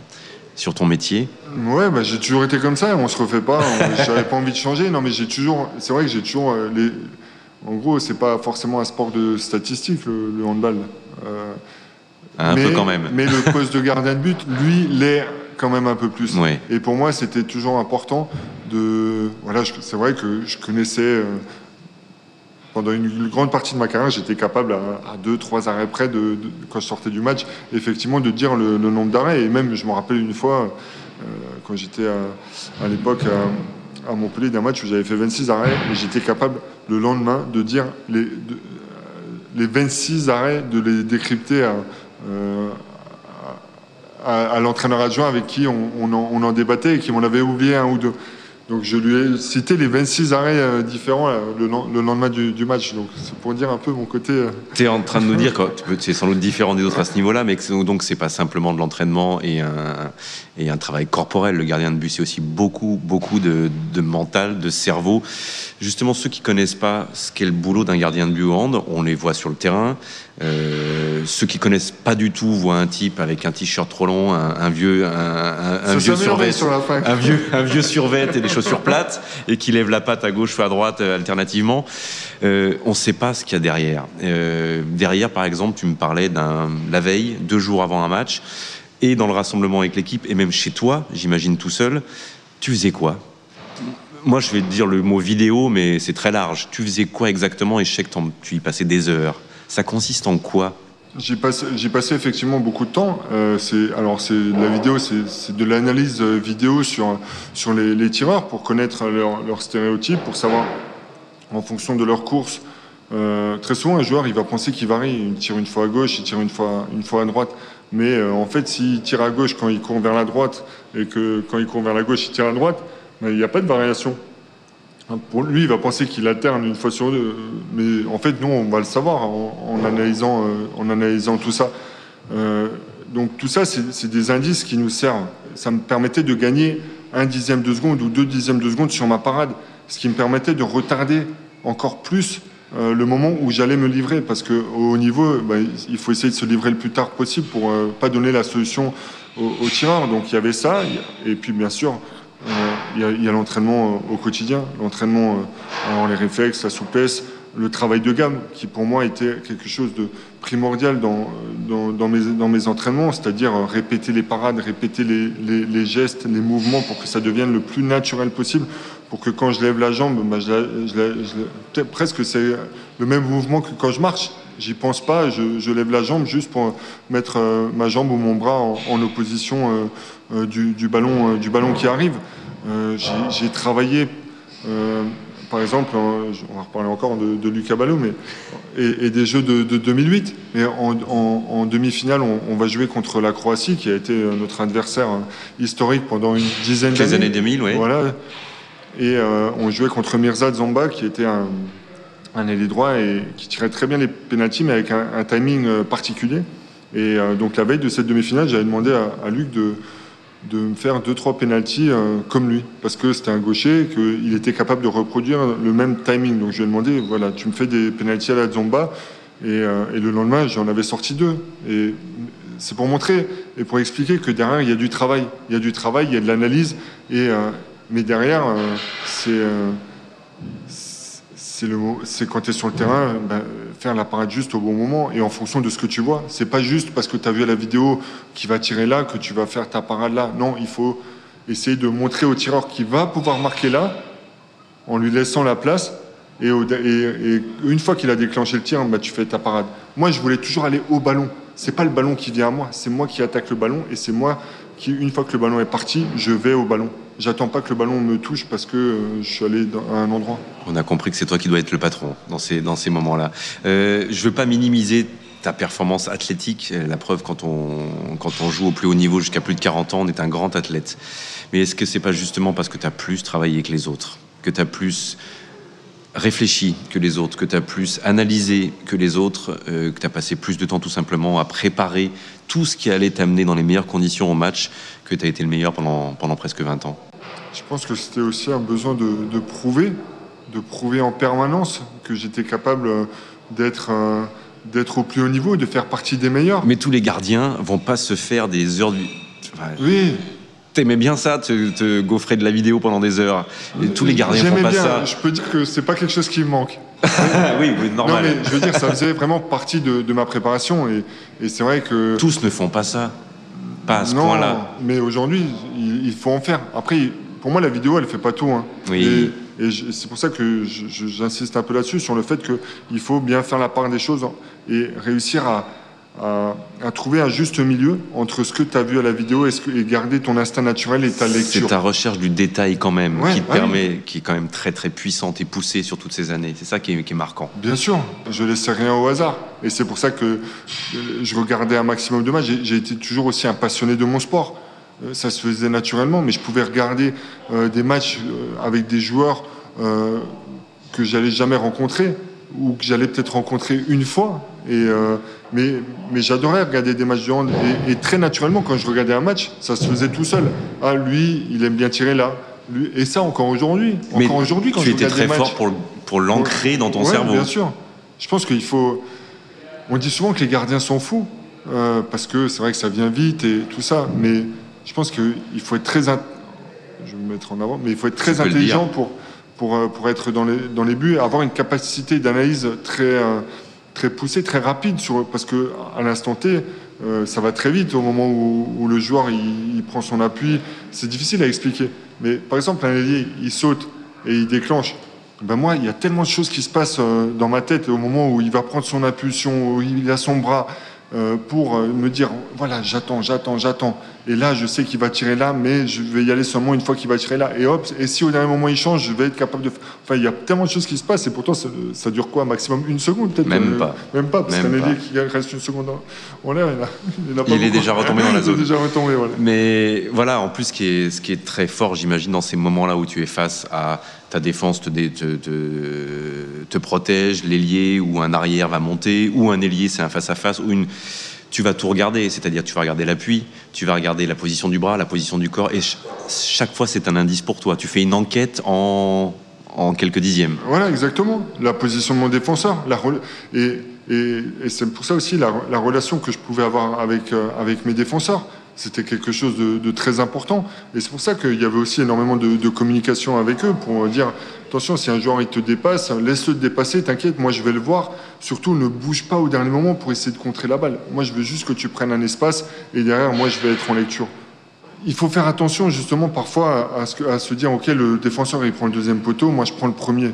sur ton métier? Ouais, bah, j'ai toujours été comme ça, on se refait pas, j'avais pas envie de changer. Non, mais j'ai toujours, c'est vrai que j'ai toujours euh, les. En gros, c'est pas forcément un sport de statistique le, handball. Euh, un peu quand même. Mais le poste de gardien de but, lui, l'est quand même un peu plus. Et pour moi, c'était toujours important de. Voilà, c'est vrai que je connaissais. Euh, pendant une grande partie de ma carrière, j'étais capable, à, deux, trois arrêts près, de, quand je sortais du match, effectivement, de dire le, nombre d'arrêts. Et même, je me rappelle une fois, euh, quand j'étais à, l'époque à, Montpellier, d'un match où j'avais fait 26 arrêts, et j'étais capable, le lendemain, de dire les, les 26 arrêts, de les décrypter à, euh, à, l'entraîneur adjoint avec qui on, en, on, en, débattait et qui m'en avait oublié un ou deux. Donc je lui ai cité les 26 arrêts euh, différents euh, le, lendemain du, match. Donc c'est pour dire un peu mon côté. Euh, tu es en train de nous dire que c'est sans doute différent des autres à ce niveau-là, mais que donc c'est pas simplement de l'entraînement et un, travail corporel. Le gardien de but, c'est aussi beaucoup, beaucoup de, mental, de cerveau. Justement, ceux qui connaissent pas ce qu'est le boulot d'un gardien de but au hand, on les voit sur le terrain. Euh, ceux qui connaissent pas du tout voient un type avec un t-shirt trop long, un, vieux, un, vieux survêt, un vieux, un vieux survêt et des chaussures plates, et qui lève la patte à gauche ou à droite euh, alternativement. Euh, on ne sait pas ce qu'il y a derrière. derrière, par exemple, tu me parlais d'un la veille, deux jours avant un match, et dans le rassemblement avec l'équipe, et même chez toi, j'imagine tout seul. Tu faisais quoi? Moi, je vais te dire le mot vidéo, mais c'est très large. Tu faisais quoi exactement? Et je sais que tu y passais des heures. Ça consiste en quoi j'ai passé, passé, effectivement beaucoup de temps. Euh, alors, c'est vidéo, c'est de l'analyse vidéo sur, sur les, tireurs pour connaître leurs leur stéréotypes, pour savoir en fonction de leur course. Euh, très souvent, un joueur, il va penser qu'il varie. Il tire une fois à gauche, il tire une fois, une fois à droite. Mais euh, en fait, s'il tire à gauche quand il court vers la droite et que quand il court vers la gauche, il tire à droite, ben, il n'y a pas de variation. Hein, lui, il va penser qu'il alterne une fois sur deux, mais en fait, nous, on va le savoir en, analysant, euh, en analysant tout ça. Euh, donc tout ça, c'est des indices qui nous servent. Ça me permettait de gagner un dixième de seconde ou deux dixièmes de seconde sur ma parade, ce qui me permettait de retarder encore plus euh, le moment où j'allais me livrer, parce qu'au niveau, bah, il faut essayer de se livrer le plus tard possible pour ne pas donner la solution au, au tireur. Donc il y avait ça, et puis bien sûr, il y a, l'entraînement euh, au quotidien, l'entraînement euh, en les réflexes, la souplesse, le travail de gamme, qui pour moi était quelque chose de primordial dans, dans, mes, dans mes, entraînements, c'est-à-dire euh, répéter les parades, répéter les, gestes, les mouvements pour que ça devienne le plus naturel possible, pour que quand je lève la jambe, bah, presque c'est le même mouvement que quand je marche. J'y pense pas, je, lève la jambe juste pour mettre ma jambe ou mon bras en, opposition du, ballon, du ballon qui arrive. Euh, j'ai travaillé, euh, par exemple, on va reparler encore de, Lucas Ballot, mais, et, des Jeux de, 2008. Mais en, demi-finale, on, va jouer contre la Croatie, qui a été notre adversaire historique pendant une dizaine d'années. Les années 2000, oui. Voilà. Et euh, on jouait contre Mirza Zamba, qui était un, un ailier droit et qui tirait très bien les pénalties, mais avec un, timing particulier. Et donc la veille de cette demi-finale, j'avais demandé à Luc de, de me faire deux trois pénalties euh, comme lui. Parce que c'était un gaucher qu'il était capable de reproduire le même timing. Donc je lui ai demandé voilà tu me fais des pénalties à la Zomba. Et, euh, et le lendemain j'en avais sorti deux. Et c'est pour montrer et pour expliquer que derrière il y a du travail. Il y a du travail il y a de l'analyse. Et euh, mais derrière c'est c'est quand tu es sur le terrain, ben, faire la parade juste au bon moment et en fonction de ce que tu vois. C'est pas juste parce que tu as vu la vidéo qui va tirer là que tu vas faire ta parade là. Non, il faut essayer de montrer au tireur qui va pouvoir marquer là en lui laissant la place. Et, et, une fois qu'il a déclenché le tir, ben, tu fais ta parade. Moi, je voulais toujours aller au ballon. C'est pas le ballon qui vient à moi, c'est moi qui attaque le ballon et c'est moi une fois que le ballon est parti, je vais au ballon. J'attends pas que le ballon me touche parce que euh, je suis allé à un endroit. On a compris que c'est toi qui dois être le patron dans ces, dans ces moments-là. Euh, je veux pas minimiser ta performance athlétique. Euh, la preuve, quand on, quand on joue au plus haut niveau jusqu'à plus de 40 ans, on est un grand athlète. Mais est-ce que c'est pas justement parce que tu as plus travaillé que les autres, que tu as plus réfléchi que les autres, que tu as plus analysé que les autres, euh, que tu as passé plus de temps tout simplement à préparer tout ce qui allait t'amener dans les meilleures conditions au match, que tu as été le meilleur pendant, pendant presque 20 ans Je pense que c'était aussi un besoin de, prouver, de prouver en permanence que j'étais capable euh, d'être euh, d'être au plus haut niveau, de faire partie des meilleurs. Mais tous les gardiens vont pas se faire des heures oui, T'aimais bien ça, te, te gaufrer de la vidéo pendant des heures. Et tous les gardiens font pas bien. ça. Je peux dire que c'est pas quelque chose qui me manque. oui, oui, Non, normal. mais je veux dire, ça faisait vraiment partie de, de ma préparation. Et, et c'est vrai que. Tous ne font pas ça. Pas à ce non, point-là. mais aujourd'hui, il, il faut en faire. Après, pour moi, la vidéo, elle fait pas tout. hein. Oui. Et, c'est pour ça que j'insiste un peu là-dessus, sur le fait qu'il faut bien faire la part des choses et réussir à, à- à trouver un juste milieu entre ce que tu as vu à la vidéo et, ce que- et garder ton instinct naturel et ta C'est lecture. ta recherche du détail quand même Ouais, qui te ouais. permet, qui est quand même très très puissante et poussée sur toutes ces années. C'est ça qui est, qui est marquant. Bien sûr, je laissais rien au hasard. Et c'est pour ça que euh, je regardais un maximum de matchs. J'ai- été toujours aussi un passionné de mon sport. Euh, Ça se faisait naturellement, mais je pouvais regarder euh, des matchs avec des joueurs euh, que j'allais jamais rencontrer ou que j'allais peut-être rencontrer une fois. Et, euh, mais mais j'adorais regarder des matchs de hand. Et, et très naturellement, quand je regardais un match, ça se faisait tout seul. Ah, lui, il aime bien tirer là. Lui, et ça, encore aujourd'hui. Encore aujourd'hui, quand tu je étais très des matchs. fort pour, pour l'ancrer dans ton Ouais, cerveau. Bien sûr. Je pense qu'il faut. On dit souvent que les gardiens sont fous, euh, parce que c'est vrai que ça vient vite et tout ça, mais je pense qu'il faut être très. in- Je vais me mettre en avant, mais il faut être très Tu intelligent pour, pour, euh, pour être dans les, dans les buts et avoir une capacité d'analyse très, euh, très poussée, très rapide, parce que à l'instant T, euh, ça va très vite au moment où, le joueur il, prend son appui. C'est difficile à expliquer. Mais par exemple, un ailier, il saute et il déclenche. Ben moi, il y a tellement de choses qui se passent euh, dans ma tête au moment où il va prendre son impulsion, où il a son bras, pour euh, me dire voilà, j'attends, j'attends, j'attends. Et là, je sais qu'il va tirer là, mais je vais y aller seulement une fois qu'il va tirer là. Et hop, et si au dernier moment il change, je vais être capable de. Enfin, il y a tellement de choses qui se passent, et pourtant, ça, ça dure quoi Maximum une seconde, peut-être Même euh, pas. Même pas, parce qu'un ailier qui reste une seconde en, en l'air, il, a- il, a pas Il est déjà retombé dans la zone. Il est déjà retombé, voilà. Mais voilà, en plus, ce qui est, ce qui est très fort, j'imagine, dans ces moments-là où tu es face à ta défense te, te, te, protège, l'ailier ou un arrière va monter, ou un ailier, c'est un face-à-face, ou une... Tu vas tout regarder, c'est-à-dire tu vas regarder l'appui, tu vas regarder la position du bras, la position du corps, et ch- chaque fois c'est un indice pour toi. Tu fais une enquête en, en quelques dixièmes. Voilà, exactement. La position de mon défenseur. Et, et c'est pour ça aussi la, la relation que je pouvais avoir avec, euh, avec mes défenseurs. C'était quelque chose de, très important. Et c'est pour ça qu'il y avait aussi énormément de, communication avec eux pour dire attention, si un joueur il te dépasse, laisse-le te dépasser, t'inquiète, moi je vais le voir. Surtout, ne bouge pas au dernier moment pour essayer de contrer la balle. Moi, je veux juste que tu prennes un espace et derrière, moi, je vais être en lecture. Il faut faire attention justement parfois à, ce à se dire ok le défenseur il prend le deuxième poteau, moi je prends le premier.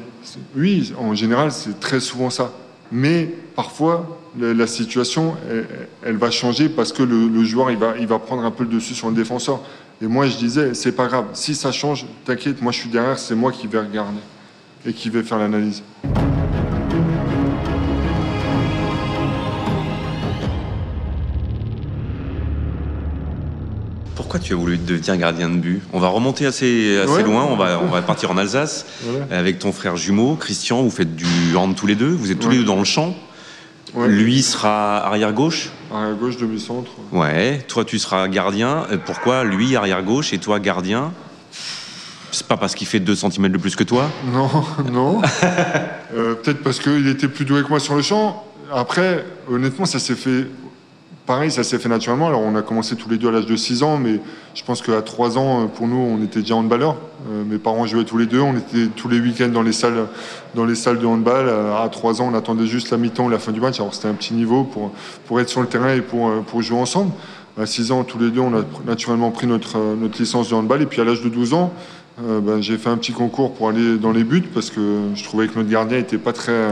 Oui, en général c'est très souvent ça. Mais parfois la, situation elle, elle va changer parce que le, le joueur il va, il va prendre un peu le dessus sur le défenseur. Et moi je disais c'est pas grave, si ça change, t'inquiète, moi je suis derrière, c'est moi qui vais regarder et qui vais faire l'analyse. Pourquoi tu as voulu devenir gardien de but On va remonter assez, assez Ouais. loin, on va, on va partir en Alsace. Voilà. Avec ton frère jumeau, Christian, vous faites du hand tous les deux, vous êtes tous Ouais. les deux dans le champ. Ouais. Lui sera arrière gauche. Arrière gauche, demi-centre. Ouais. Toi, tu seras gardien. Euh, Pourquoi lui arrière gauche et toi gardien? C'est pas parce qu'il fait 2 cm de plus que toi? Non, non. Euh, Peut-être parce qu'il était plus doué que moi sur le champ. Après, honnêtement, ça s'est fait. Pareil, ça s'est fait naturellement. Alors, on a commencé tous les deux à l'âge de 6 ans, mais je pense qu'à 3 ans, pour nous, on était déjà handballeurs. Euh, mes parents jouaient tous les deux. On était tous les week-ends dans les salles, dans les salles de handball. Euh, À 3 ans, on attendait juste la mi-temps ou la fin du match. Alors, c'était un petit niveau pour, pour être sur le terrain et pour, euh, pour jouer ensemble. À 6 ans, tous les deux, on a naturellement pris notre, euh, notre licence de handball. Et puis, à l'âge de 12 ans, euh, ben, j'ai fait un petit concours pour aller dans les buts parce que je trouvais que notre gardien était pas très,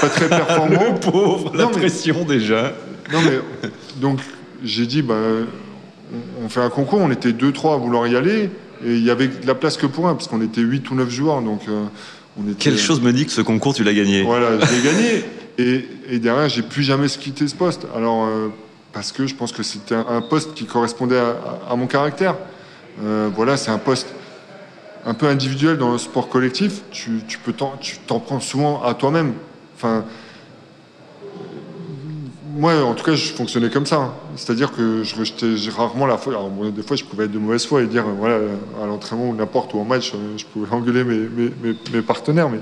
pas très performant. pauvre, la Non, mais- pression déjà. Non, mais donc j'ai dit, bah, on- fait un concours, on était deux, trois à vouloir y aller, et il y avait de la place que pour un, parce qu'on était 8 ou 9 joueurs, donc euh, on était. Quelle chose me dit que ce concours, tu l'as gagné? Voilà, je l'ai gagné, et, et derrière, j'ai plus jamais quitté ce poste. Alors, euh, parce que je pense que c'était un, un poste qui correspondait à, à- à mon caractère. Euh, voilà, c'est un poste un peu individuel dans le sport collectif. Tu, tu peux t'en, tu t'en prends souvent à toi-même. Enfin, moi, en tout cas, je fonctionnais comme ça. hein. C'est-à-dire que je rejetais rarement la foi. Alors, bon, des fois, je pouvais être de mauvaise foi et dire, euh, voilà, à l'entraînement ou n'importe où en match, euh, je pouvais engueuler mes, mes, mes- mes partenaires. Mais,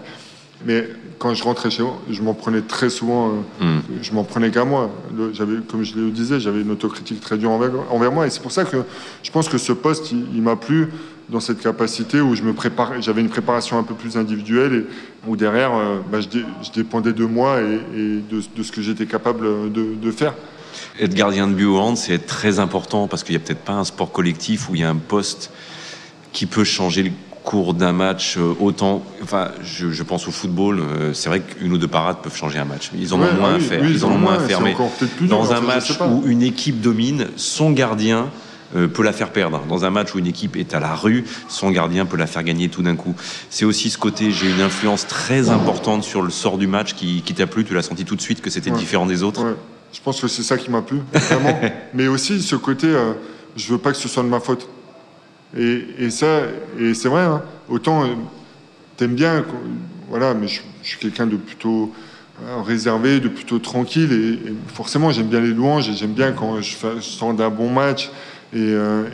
mais quand je rentrais chez moi, je m'en prenais très souvent, euh, hmm. je m'en prenais qu'à moi. J'avais, comme je le disais, j'avais une autocritique très dure envers, moi. Et c'est pour ça que je pense que ce poste, il, m'a plu dans cette capacité où je me préparais, j'avais une préparation un peu plus individuelle et où derrière, euh, bah, je, dépendais de moi et, de, ce que j'étais capable de, faire. Être gardien de but au hand, c'est très important parce qu'il n'y a peut-être pas un sport collectif où il y a un poste qui peut changer le cours d'un match euh, autant. Enfin, je, pense au football. Euh, c'est vrai qu'une ou deux parades peuvent changer un match. Ils en ont moins à faire. ils, en ont moins à faire. Mais dans un match où une équipe domine, son gardien peut la faire perdre. Dans un match où une équipe est à la rue, son gardien peut la faire gagner tout d'un coup. C'est aussi ce côté, j'ai une influence très importante sur le sort du match qui, t'a plu. Tu l'as senti tout de suite que c'était différent des autres. Je pense que c'est ça qui m'a plu, vraiment. Mais aussi ce côté, je veux pas que ce soit de ma faute. Et, ça, et c'est vrai, hein, autant euh, t'aimes bien, voilà, mais je, suis quelqu'un de plutôt euh, réservé, de plutôt tranquille, et, forcément j'aime bien les louanges, et j'aime bien quand je, sors d'un bon match et, euh,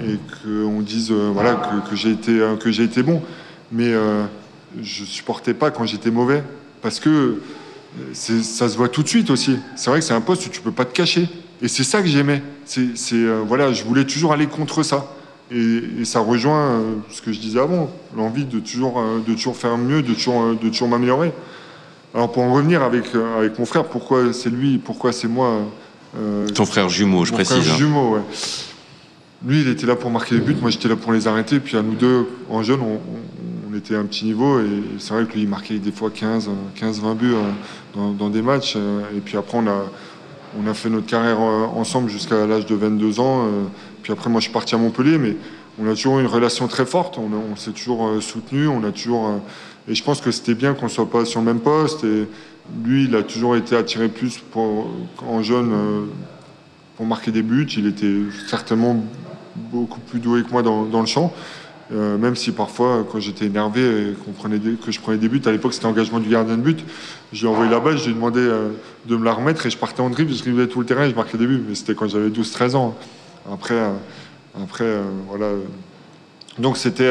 qu'on dise voilà que, j'ai été que j'ai été bon, mais je supportais pas quand j'étais mauvais, parce que ça se voit tout de suite aussi. C'est vrai que c'est un poste où tu peux pas te cacher, et c'est ça que j'aimais. C'est voilà, je voulais toujours aller contre ça. Et, ça rejoint euh, ce que je disais avant, l'envie de toujours, euh, de toujours faire mieux, de toujours, euh, de toujours m'améliorer. Alors pour en revenir avec, avec mon frère, pourquoi c'est lui, pourquoi c'est moi Ton frère jumeau, je précise. Frère hein. jumeau, ouais. Lui, il était là pour marquer les buts, moi j'étais là pour les arrêter. Puis à nous deux, en jeune, on, était à un petit niveau. Et c'est vrai que lui, il marquait des fois 15, 15 20 buts dans, dans, des matchs. Et puis après, on a, on a fait notre carrière ensemble jusqu'à l'âge de 22 ans. Puis après, moi, je suis parti à Montpellier, mais on a toujours une relation très forte. On, s'est toujours euh, soutenu. On a toujours. Euh, et je pense que c'était bien qu'on soit pas sur le même poste. Et lui, il a toujours été attiré plus en jeune euh, pour marquer des buts. Il était certainement beaucoup plus doué que moi dans, le champ. même si parfois, quand j'étais énervé et prenait que je prenais des buts, à l'époque c'était engagement du gardien de but, je lui ai envoyé la balle, je lui ai demandé de me la remettre et je partais en dribble, je driblais tout le terrain et je marquais des buts. Mais c'était quand j'avais 12-13 ans. Après, euh, après euh, voilà. Donc c'était.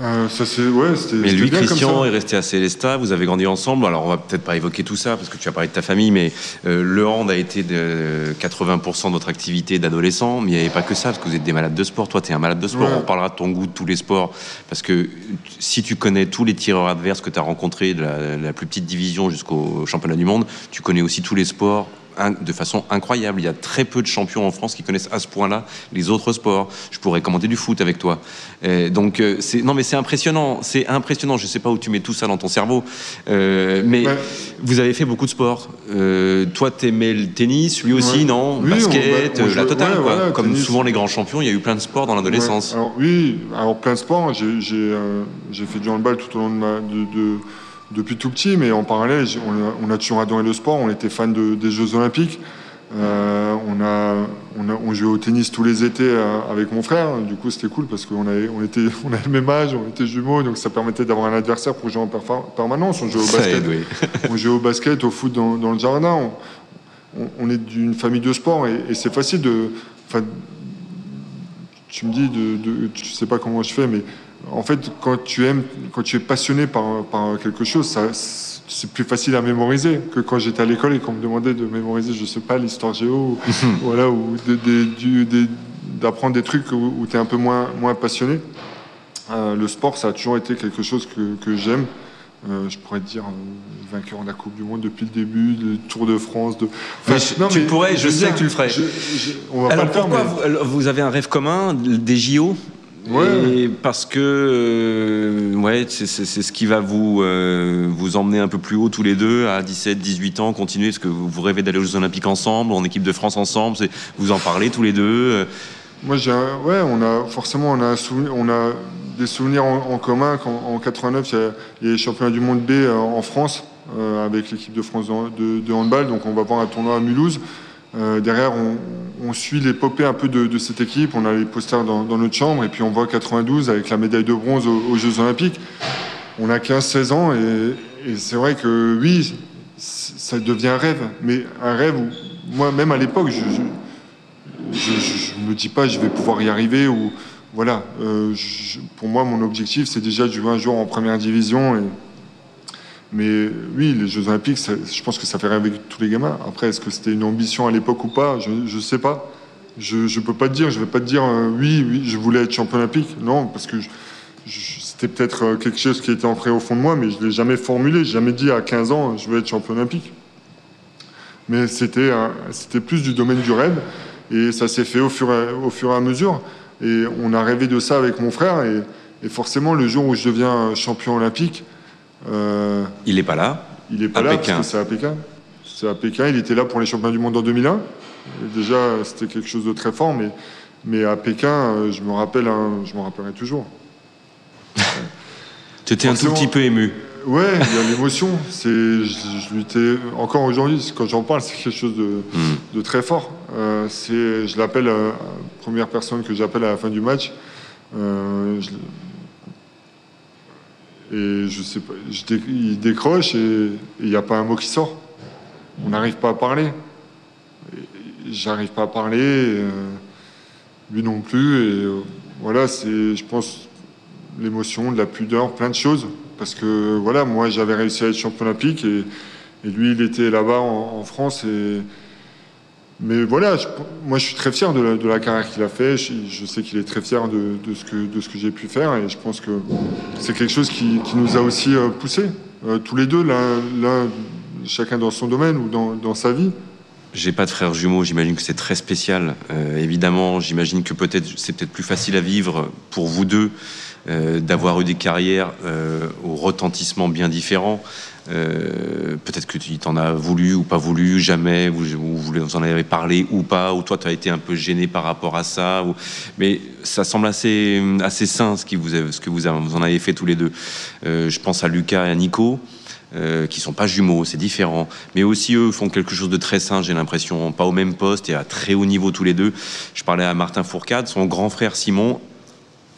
Euh, ça, ouais, mais lui, Christian, est resté à Célestat. Vous avez grandi ensemble. Alors, on va peut-être pas évoquer tout ça parce que tu as parlé de ta famille, mais le hand a été de 80% de votre activité d'adolescent. Mais il n'y avait pas que ça parce que vous êtes des malades de sport. Toi, tu es un malade de sport. On parlera de ton goût de tous les sports parce que si tu connais tous les tireurs adverses que tu as rencontrés de la plus petite division jusqu'au championnat du monde, tu connais aussi tous les sports de façon incroyable. Il y a très peu de champions en France qui connaissent à ce point-là les autres sports. Je pourrais commenter du foot avec toi. donc euh, c'est non mais c'est impressionnant, c'est impressionnant. Je sais pas où tu mets tout ça dans ton cerveau, euh, mais vous avez fait beaucoup de sports. Euh, toi, t'aimais le tennis, lui aussi, non? Basket, la totale, quoi. Comme souvent les grands champions, il y a eu plein de sports dans l'adolescence. oui, alors plein de sports. J'ai fait du handball tout au long de ma de depuis tout petit, mais en parallèle, on a, toujours adoré le sport. On était fan des Jeux Olympiques. Euh, on, a, on, jouait au tennis tous les étés euh, avec mon frère. Du coup, c'était cool parce qu'on avait, on était, on avait le même âge, on était jumeaux, donc ça permettait d'avoir un adversaire pour jouer en permanence. On jouait au basket, on jouait au basket, au foot dans, le jardin. On, est d'une famille de sport et, c'est facile de. Tu me dis, de, de, tu sais pas comment je fais, mais en fait, quand tu aimes, quand tu es passionné par, quelque chose, c'est plus facile à mémoriser que quand j'étais à l'école et qu'on me demandait de mémoriser, je sais pas, l'histoire géo, voilà, ou d'apprendre des trucs où, tu es un peu moins, moins passionné. Euh, le sport, ça a toujours été quelque chose que, j'aime. Euh, je pourrais te dire euh, vainqueur de la Coupe du Monde depuis le début, le Tour de France. De... tu pourrais, je, sais que tu le ferais. on va Alors pourquoi vous, avez un rêve commun des JO Ouais. parce que euh, ouais, c'est ce qui va vous, euh, vous emmener un peu plus haut tous les deux à 17, 18 ans, continuer, parce que vous rêvez d'aller aux Jeux Olympiques ensemble, en équipe de France ensemble, vous en parlez tous les deux euh. Moi, j'ai ouais, on a forcément on a, on a des souvenirs en, commun. Quand, en 89, il y, a, les championnats du monde B en France avec l'équipe de France de, de, handball, donc on va voir un tournoi à Mulhouse. Euh, derrière, on, suit l'épopée un peu de, cette équipe. On a les posters dans, notre chambre et puis on voit 92 avec la médaille de bronze aux, Jeux Olympiques. On a 15-16 ans et, c'est vrai que oui, ça devient un rêve. Mais un rêve où, moi, même à l'époque, je ne me dis pas je vais pouvoir y arriver ou voilà. Euh, pour moi, mon objectif, c'est déjà de jouer un jour en première division Mais oui, les Jeux Olympiques, je pense que ça fait rêver tous les gamins. Après, est-ce que c'était une ambition à l'époque ou pas? Je ne sais pas. Je ne peux pas te dire, je ne vais pas te dire euh, oui, je voulais être champion olympique. Non, parce que c'était peut-être euh, quelque chose qui était ancré au fond de moi, mais je ne l'ai jamais formulé. Je jamais dit à 15 ans, je veux être champion olympique. Mais c'était plus du domaine du rêve. Et ça s'est fait au fur, et, à mesure. Et on a rêvé de ça avec mon frère. Et, forcément, le jour où je deviens champion olympique, il n'est pas là. Il n'est pas là parce que c'est à Pékin. C'est à Pékin. Il était là pour les championnats du monde en 2001. déjà, c'était quelque chose de très fort, mais, mais à Pékin, euh, je me rappelle, je me rappellerai toujours. tu étais un tout petit peu ému. Ouais, il y a l'émotion. C'est, je, encore aujourd'hui, quand j'en parle, c'est quelque chose de, hmm. très fort. Euh, c'est, je l'appelle la première personne que j'appelle à la fin du match. Et je sais pas, il décroche et il n'y a pas un mot qui sort. On n'arrive pas à parler. J'arrive pas à parler, euh, lui non plus. Et euh, voilà, c'est, je pense, l'émotion, de la pudeur, plein de choses. Parce que voilà, moi j'avais réussi à être champion olympique et, lui il était là-bas en, France et mais voilà, moi je suis très fier de la, carrière qu'il a fait. Je, sais qu'il est très fier de, ce que, j'ai pu faire et je pense que c'est quelque chose qui, nous a aussi euh, poussé euh, tous les deux, chacun dans son domaine ou dans, sa vie. J'ai pas de frères jumeaux, j'imagine que c'est très spécial. Euh, évidemment, j'imagine que c'est peut-être plus facile à vivre pour vous deux d'avoir eu des carrières au retentissement bien différents. Euh, peut-être que tu t'en as voulu ou pas voulu, jamais, vous, vous, en avez parlé ou pas, ou toi tu as été un peu gêné par rapport à ça. Mais ça semble assez, assez sain ce, qui vous, que vous, en avez fait tous les deux. Euh, je pense à Lucas et à Nico. Euh, qui sont pas jumeaux, c'est différent, mais aussi eux font quelque chose de très sain, j'ai l'impression, pas au même poste et à très haut niveau tous les deux. Je parlais à Martin Fourcade, son grand frère Simon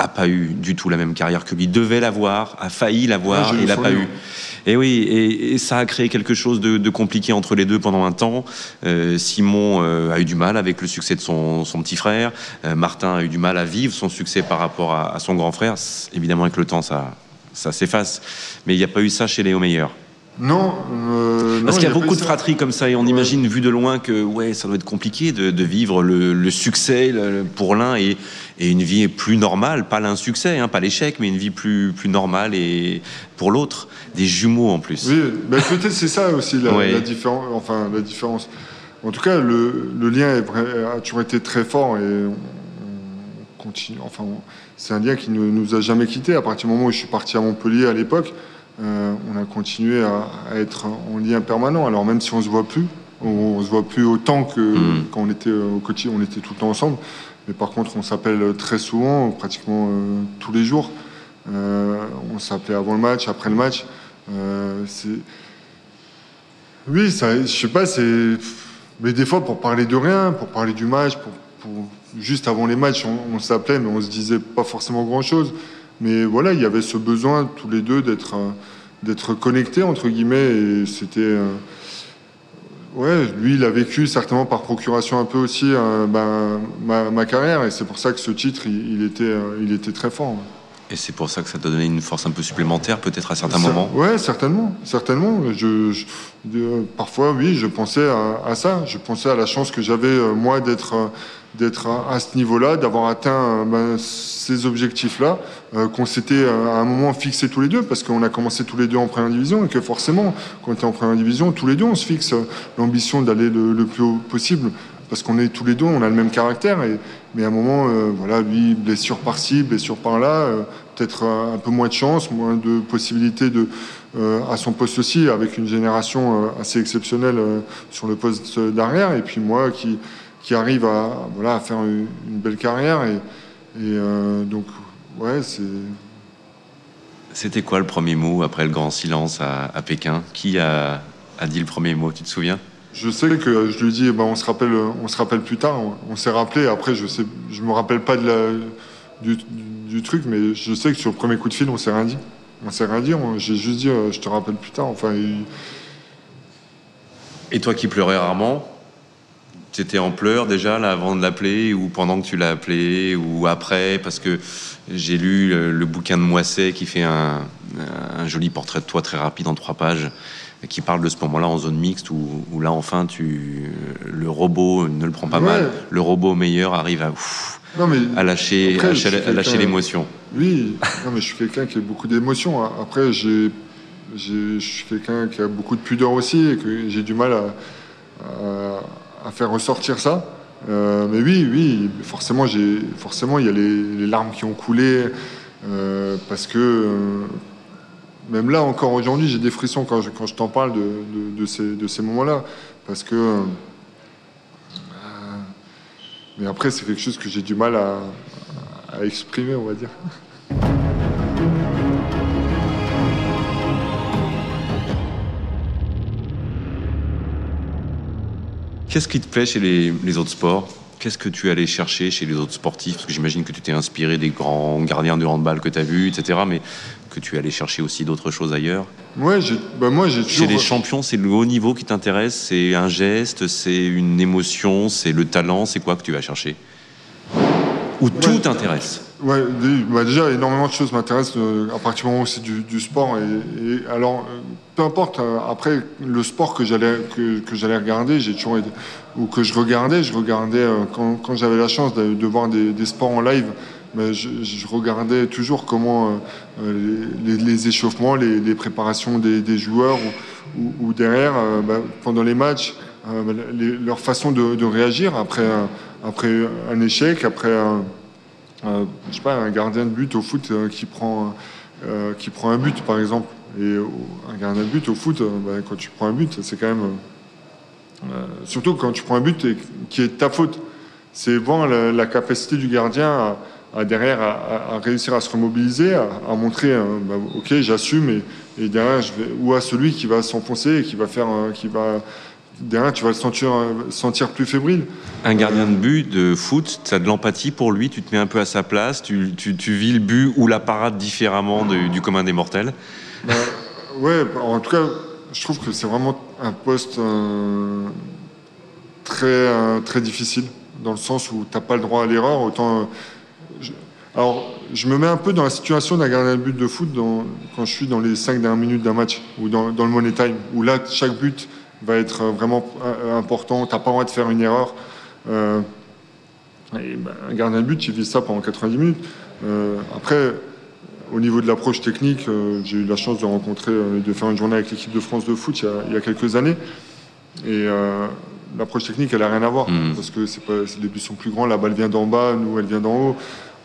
a pas eu du tout la même carrière que lui, devait l'avoir, a failli l'avoir et l'a pas eu. Et oui, et, ça a créé quelque chose de, compliqué entre les deux pendant un temps. Euh, Simon euh, a eu du mal avec le succès de son, petit frère. Euh, Martin a eu du mal à vivre son succès par rapport à, son grand frère. Évidemment, avec le temps, ça, ça s'efface. Mais il n'y a pas eu ça chez Léo Meyer. Non, parce qu'il y a, beaucoup de fratries comme ça et on imagine vu de loin que ouais, ça doit être compliqué de, vivre le, succès pour l'un et, une vie plus normale, pas l'insuccès, hein, pas l'échec, mais une vie plus, plus normale et pour l'autre, des jumeaux en plus. Oui, peut-être c'est ça aussi la, différence. Enfin, la différence. En tout cas, le, lien a toujours été très fort et on, continue. Enfin, c'est un lien qui ne nous a jamais quittés. À partir du moment où je suis parti à Montpellier à l'époque, euh, on a continué à, être en lien permanent. Alors même si on se voit plus, on, ne se voit plus autant que hmm. quand on était au quotidien, on était tout le temps ensemble. Mais par contre, on s'appelle très souvent, pratiquement euh, tous les jours. Euh, on s'appelait avant le match, après le match. Euh, oui, ça, je sais pas, c'est. Mais des fois, pour parler de rien, pour parler du match, pour, juste avant les matchs, on, s'appelait, mais on se disait pas forcément grand-chose. Mais voilà, il y avait ce besoin tous les deux d'être d'être connectés entre guillemets, et c'était. Ouais, lui, il a vécu certainement par procuration un peu aussi euh, ben, ma, carrière, et c'est pour ça que ce titre, il, euh, il était très fort. Et c'est pour ça que ça t'a donné une force un peu supplémentaire, peut-être à certains moments Ouais, certainement. certainement. Je, parfois, oui, je pensais à, ça. Je pensais à la chance que j'avais, euh, moi, d'être d'être à, ce niveau-là, d'avoir atteint ben, ces objectifs-là, euh, qu'on s'était à un moment fixé tous les deux, parce qu'on a commencé tous les deux en première division, et que forcément, quand on est en première division, tous les deux, on se fixe l'ambition d'aller le, plus haut possible, parce qu'on est tous les deux, on a le même caractère, et, mais à un moment, euh, voilà, lui, blessure par-ci, blessure par-là, peut-être un peu moins de chance, moins de possibilités de, euh, à son poste aussi, avec une génération euh, assez exceptionnelle euh, sur le poste d'arrière, et puis moi qui, qui arrive à, voilà, à faire une, belle carrière. Et, et donc, ouais, c'est. C'était quoi le premier mot après le grand silence à, Pékin? Qui a, a, dit le premier mot Tu te souviens? Je sais que je lui eh ben, on, se rappelle, on se rappelle plus tard. On, s'est rappelé. Après, je ne je me rappelle pas de la, du, du, truc, mais je sais que sur le premier coup de fil, on s'est rien dit. On s'est rien dit. J'ai juste dit, euh, je te rappelle plus tard. Enfin. Et toi qui pleurais rarement, tu étais en pleurs déjà là avant de l'appeler ou pendant que tu l'as appelé ou après parce que j'ai lu le, bouquin de Moisset qui fait un, un joli portrait de toi très rapide en trois pages qui parle de ce moment-là en zone mixte où, là enfin tu le robot ne le prend pas mal, le robot meilleur arrive à, à lâcher, à lâcher l'émotion. Oui, non, mais je suis quelqu'un qui a beaucoup d'émotions. Après, j'ai, je suis quelqu'un qui a beaucoup de pudeur aussi et que j'ai du mal à, à, faire ressortir ça. Euh, mais oui, oui, forcément, j'ai, forcément, il y a les, larmes qui ont coulé euh, parce que euh, même là, encore aujourd'hui, j'ai des frissons quand je, quand je t'en parle de, de, ces, de ces moments-là. Parce que. Euh, mais après, c'est quelque chose que j'ai du mal à, à exprimer, on va dire. Qu'est-ce qui te plaît chez les, les autres sports? Qu'est-ce que tu allais chercher chez les autres sportifs? Parce que j'imagine que tu t'es inspiré des grands gardiens de handball que tu as vus, etc. Mais que tu allais chercher aussi d'autres choses ailleurs Ouais, bah moi j'ai toujours... Chez les champions, c'est le haut niveau qui t'intéresse C'est un geste, c'est une émotion, c'est le talent, c'est quoi que tu vas chercher Ou tout t'intéresse Ouais, bah déjà énormément de choses m'intéressent euh, à partir du moment où c'est du, sport. Et, alors, euh, peu importe, euh, après le sport que j'allais que, que j'allais regarder, j'ai toujours ou que je regardais, je regardais quand, quand j'avais la chance de, de voir des, des, sports en live je, regardais toujours comment euh, les, échauffements, les, préparations des, joueurs ou, derrière, euh, bah, pendant les matchs, euh, bah, leur façon de, réagir après après un échec, après un, je sais pas, un gardien de but au foot qui, prend, qui prend un but, par exemple. Et un gardien de but au foot, bah, quand tu prends un but, c'est quand même. surtout quand tu prends un but qui est ta faute. C'est voir la, la, capacité du gardien à, derrière à, réussir à se remobiliser, à, montrer, euh, bah, ok, j'assume, et, derrière, je vais, ou à celui qui va s'enfoncer et qui va faire, euh, qui va, derrière, tu vas le sentir, euh, sentir plus fébrile. Un gardien de but de foot, tu as de l'empathie pour lui, tu te mets un peu à sa place, tu, tu, vis le but ou la parade différemment du commun des mortels? Bah, Ouais, en tout cas, je trouve que c'est vraiment un poste très, très difficile, dans le sens où tu n'as pas le droit à l'erreur, autant alors, je me mets un peu dans la situation d'un gardien de but de foot quand je suis dans les 5 dernières minutes d'un match ou dans, le money time, où là, chaque but va être vraiment euh, important. Tu n'as pas le droit de faire une erreur. Euh, ben, un gardien de but, il vit ça pendant 90 minutes. Euh, après, au niveau de l'approche technique, j'ai eu la chance de rencontrer, de faire une journée avec l'équipe de France de foot il y a, quelques années. Et l'approche technique, elle n'a rien à voir. Mmh. Parce que les buts sont plus grands, la balle vient d'en bas, nous, elle vient d'en haut.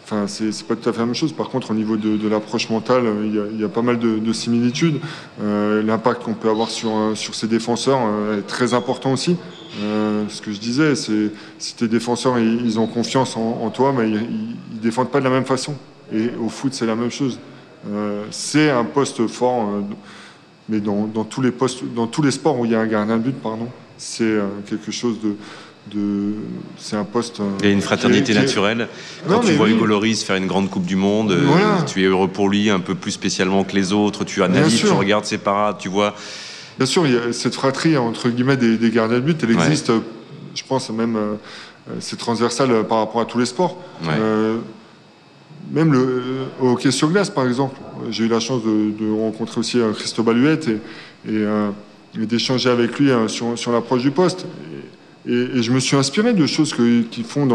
Enfin, c'est pas tout à fait la même chose. Par contre, au niveau de, l'approche mentale, il y, a, pas mal de, similitudes. Euh, l'impact qu'on peut avoir sur, euh, sur ses défenseurs euh, est très important aussi. ce que je disais, c'est si tes défenseurs ils, ont confiance en, toi, mais ils, ils, défendent pas de la même façon. Et au foot, c'est la même chose. c'est un poste fort, mais dans, dans, tous les postes, dans tous les sports où il y a un gardien de but, pardon, c'est quelque chose de c'est un poste. Il y a une fraternité naturelle. Quand tu vois Hugo Loris faire une grande Coupe du Monde, euh, tu es heureux pour lui un peu plus spécialement que les autres. Tu analyses, tu regardes ses parades, tu vois. Bien sûr, il y a cette fratrie entre guillemets des, gardiens de but, elle existe. Je pense même euh, c'est transversal euh, par rapport à tous les sports. même le, au hockey sur glace, par exemple. J'ai eu la chance de, rencontrer aussi Christophe Baluette et, et, d'échanger avec lui sur, sur l'approche du poste. Et, je me suis inspiré de choses qu'ils font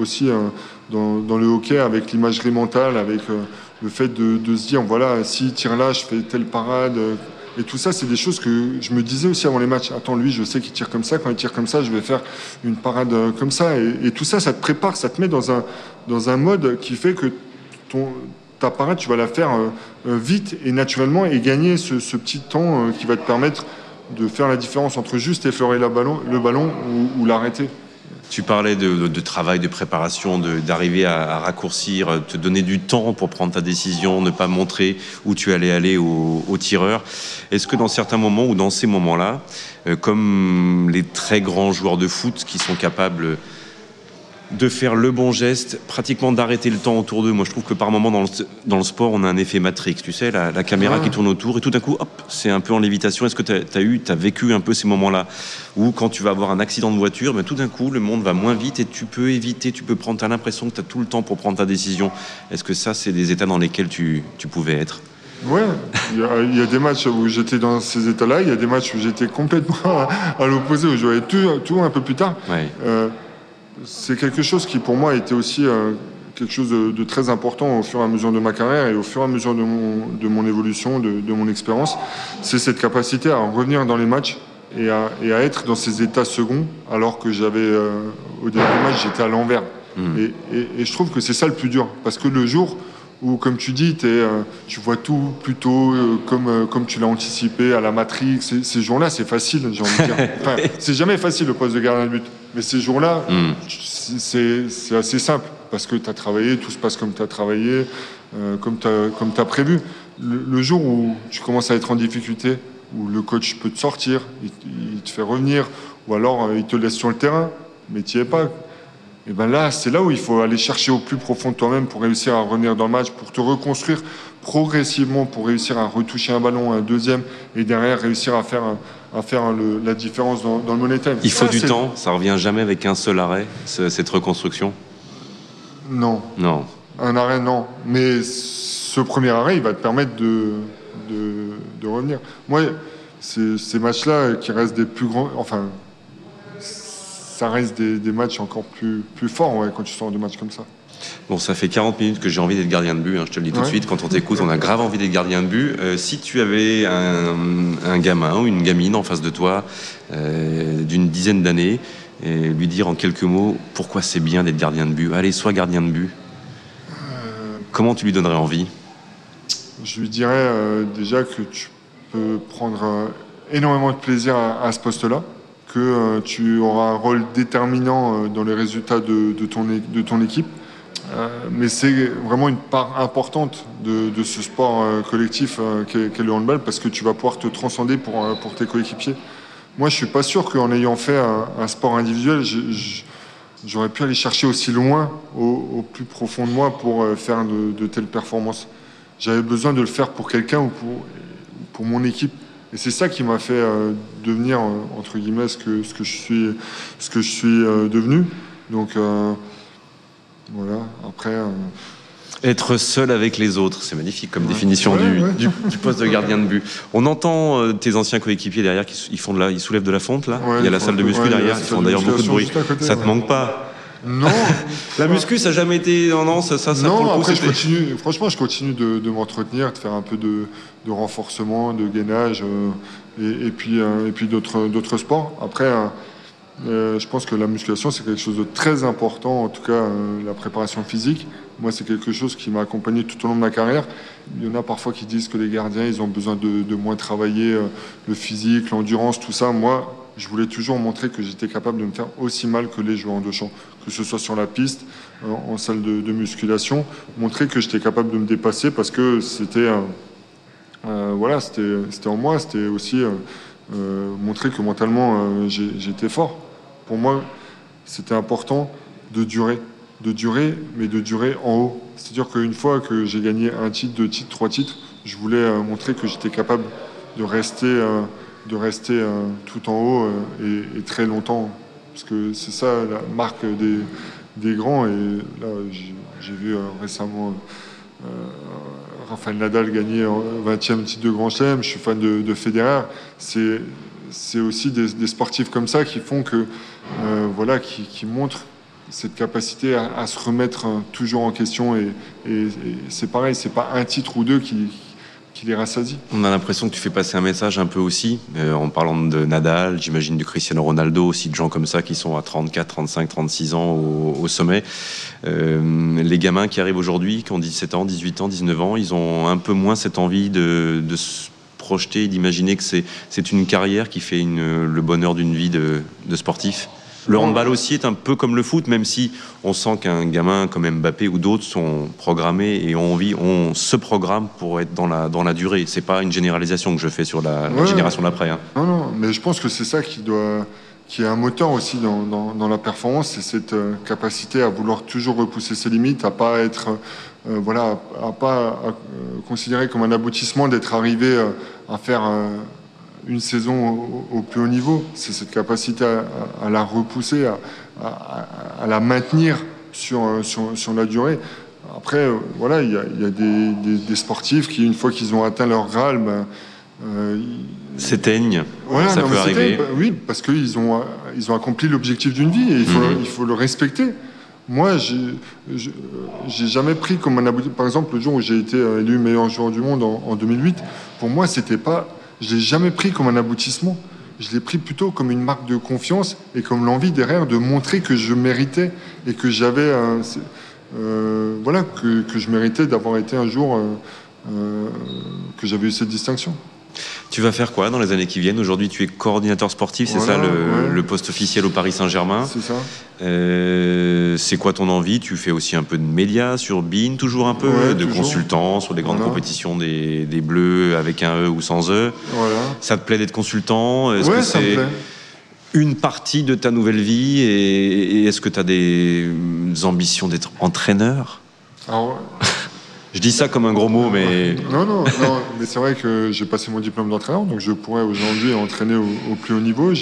aussi euh, dans, le hockey avec l'imagerie mentale, avec euh, le fait de, se dire voilà, s'il tire là, je fais telle parade. Euh, et tout ça, c'est des choses que je me disais aussi avant les matchs. Attends, lui, je sais qu'il tire comme ça. Quand il tire comme ça, je vais faire une parade comme ça. Et, tout ça, ça te prépare, ça te met dans un, dans un mode qui fait que ta parade, tu vas la faire vite et naturellement et gagner ce petit temps qui va te permettre de faire la différence entre juste effleurer la ballon, le ballon ou, l'arrêter. Tu parlais de, travail, de préparation, d'arriver à, raccourcir, te donner du temps pour prendre ta décision, ne pas montrer où tu allais aller au, au tireur. Est-ce que dans certains moments ou dans ces moments-là, euh, comme les très grands joueurs de foot qui sont capables de faire le bon geste, pratiquement d'arrêter le temps autour d'eux. Moi, je trouve que par moment dans le, dans le sport, on a un effet Matrix, tu sais, la, caméra qui tourne autour et tout d'un coup, hop, c'est un peu en lévitation. Est-ce que tu as, eu, tu as vécu un peu ces moments-là? Où quand tu vas avoir un accident de voiture, mais tout d'un coup, le monde va moins vite et tu peux éviter, tu peux prendre, tu as l'impression que tu as tout le temps pour prendre ta décision. Est-ce que ça, c'est des états dans lesquels tu, tu pouvais être? Ouais, il y, a des matchs où j'étais dans ces états-là, il y a des matchs où j'étais complètement à, l'opposé, où je voyais tout, tout, un peu plus tard. Euh, c'est quelque chose qui pour moi était aussi euh, quelque chose de, très important au fur et à mesure de ma carrière et au fur et à mesure de mon, de mon évolution, de, de mon expérience. C'est cette capacité à revenir dans les matchs et à, et à, être dans ces états seconds alors que j'avais, euh, au du match, j'étais à l'envers. Hmm. Et, et, et, je trouve que c'est ça le plus dur. Parce que le jour où, comme tu dis, es, euh, tu vois tout plutôt euh, comme, euh, comme tu l'as anticipé à la Matrix. Ces jours-là, c'est facile, j'ai envie de dire. Enfin, c'est jamais facile le poste de gardien de but. Mais ces jours-là, hmm. c'est assez simple. Parce que tu as travaillé, tout se passe comme tu as travaillé, comme tu as, prévu. Le, jour où tu commences à être en difficulté, où le coach peut te sortir, il, te fait revenir, ou alors il te laisse sur le terrain, mais tu n'y es pas et ben là, c'est là où il faut aller chercher au plus profond de toi-même pour réussir à revenir dans le match, pour te reconstruire progressivement, pour réussir à retoucher un ballon, un deuxième, et derrière réussir à faire, à faire la différence dans, le money Il faut du temps, ça revient jamais avec un seul arrêt, cette reconstruction? Non. Non. Un arrêt, non. Mais ce premier arrêt, il va te permettre de, de, revenir. Moi, ces matchs-là qui restent des plus grands, enfin, ça reste des, matchs encore plus, plus forts quand tu sors de matchs comme ça. Bon, ça fait 40 minutes que j'ai envie d'être gardien de but, hein, je te le dis tout de suite. Quand on t'écoute, on a grave envie d'être gardien de but. Euh, si tu avais un, gamin ou une gamine en face de toi euh, d'une dizaine d'années, et lui dire en quelques mots pourquoi c'est bien d'être gardien de but, allez, sois gardien de but, euh, comment tu lui donnerais envie? Je lui dirais déjà que tu peux prendre énormément de plaisir à ce poste-là que tu auras un rôle déterminant dans les résultats de, ton, de ton équipe. Euh, mais c'est vraiment une part importante de, ce sport collectif qu'est le handball parce que tu vas pouvoir te transcender pour, tes coéquipiers. Moi, je suis pas sûr qu'en ayant fait un, sport individuel, j'aurais pu aller chercher aussi loin, au, plus profond de moi, pour faire de, telles performances. J'avais besoin de le faire pour quelqu'un ou pour, pour mon équipe. Et c'est ça qui m'a fait euh, devenir, euh, entre guillemets, ce que, ce que je suis, ce que je suis euh, devenu. Donc, voilà, après. Être seul avec les autres, c'est magnifique comme définition du, Du, poste de gardien de but. On entend tes anciens coéquipiers derrière qui ils font de la, ils soulèvent de la fonte là. il y a la salle de muscu derrière, ils font d'ailleurs beaucoup de bruit. ça te manque pas non. la muscu, ça n'a jamais été. Non, non, ça, ça, non, après, je continue, franchement, je continue de, m'entretenir, de faire un peu de, renforcement, de gainage, euh, et, puis, euh, et puis d'autres sports. Après, euh, je pense que la musculation, c'est quelque chose de très important, en tout cas, la préparation physique. Moi, c'est quelque chose qui m'a accompagné tout au long de ma carrière. Il y en a parfois qui disent que les gardiens, ils ont besoin de, de moins travailler le physique, l'endurance, tout ça. Moi, je voulais toujours montrer que j'étais capable de me faire aussi mal que les joueurs de champ, que ce soit sur la piste, euh, en salle de, musculation, montrer que j'étais capable de me dépasser parce que c'était euh, voilà, c'était en moi, c'était aussi euh, montrer que mentalement j'étais fort. Pour moi, c'était important de durer, de durer, mais de durer en haut. C'est-à-dire qu'une fois que j'ai gagné un titre, deux titres, trois titres, je voulais montrer que j'étais capable de rester de rester euh, tout en haut euh, et, très longtemps. Parce que c'est ça la marque des, des grands. Et là, j'ai vu euh, récemment Rafael Nadal gagner 20e titre de Grand Chelem. Je suis fan de, de Federer. C'est c'est aussi des, sportifs comme ça qui font que, voilà, qui, montrent cette capacité à, se remettre toujours en question. Et, et c'est pareil, c'est pas un titre ou deux qui, On a l'impression que tu fais passer un message un peu aussi, euh, en parlant de Nadal, j'imagine de Cristiano Ronaldo, aussi de gens comme ça qui sont à 34, 35, 36 ans au, sommet. Euh, les gamins qui arrivent aujourd'hui, qui ont 17 ans, 18 ans, 19 ans, ils ont un peu moins cette envie de, se projeter, d'imaginer que c'est une carrière qui fait le bonheur d'une vie de sportif. Le handball aussi est un peu comme le foot, même si on sent qu'un gamin comme Mbappé ou d'autres sont programmés et ont envie, on se programme pour être dans la, dans la durée. C'est pas une généralisation que je fais sur la, génération d'après. Hein. Non, non, mais je pense que c'est ça qui doit qui est un moteur aussi dans, dans, la performance, c'est cette euh, capacité à vouloir toujours repousser ses limites, à pas être, euh, voilà, à pas euh, considérer comme un aboutissement d'être arrivé à faire une saison au, plus haut niveau. C'est cette capacité à, la repousser, à, la maintenir sur, sur, la durée. après, voilà, il y a, des, sportifs qui, une fois qu'ils ont atteint leur Graal, ben, s'éteignent. ça peut arriver. Oui, parce qu'ils ont, ils ont accompli l'objectif d'une vie et il faut, mhm. il faut le respecter. Moi, j'ai jamais pris comme un aboutissement. Par exemple, le jour où j'ai été élu meilleur joueur du monde en, 2008, pour moi, c'était pas. Je l'ai jamais pris comme un aboutissement. Je l'ai pris plutôt comme une marque de confiance et comme l'envie derrière de montrer que je méritais et que j'avais, euh, voilà, que, je méritais d'avoir été un jour euh, euh, que j'avais eu cette distinction. Tu vas faire quoi dans les années qui viennent Aujourd'hui, tu es coordinateur sportif, c'est ça le, poste officiel au Paris Saint-Germain C'est ça. Euh, c'est quoi ton envie Tu fais aussi un peu de médias sur BIN, toujours un peu, de consultant sur des grandes compétitions des, Bleus avec un E ou sans E. Voilà. Ça te plaît d'être consultant Est-ce que c'est une partie de ta nouvelle vie et, est-ce que tu as des ambitions d'être entraîneur? Je dis ça comme un gros mot, mais. Non, non, non mais c'est vrai que j'ai passé mon diplôme d'entraîneur, donc je pourrais aujourd'hui entraîner au, plus haut niveau.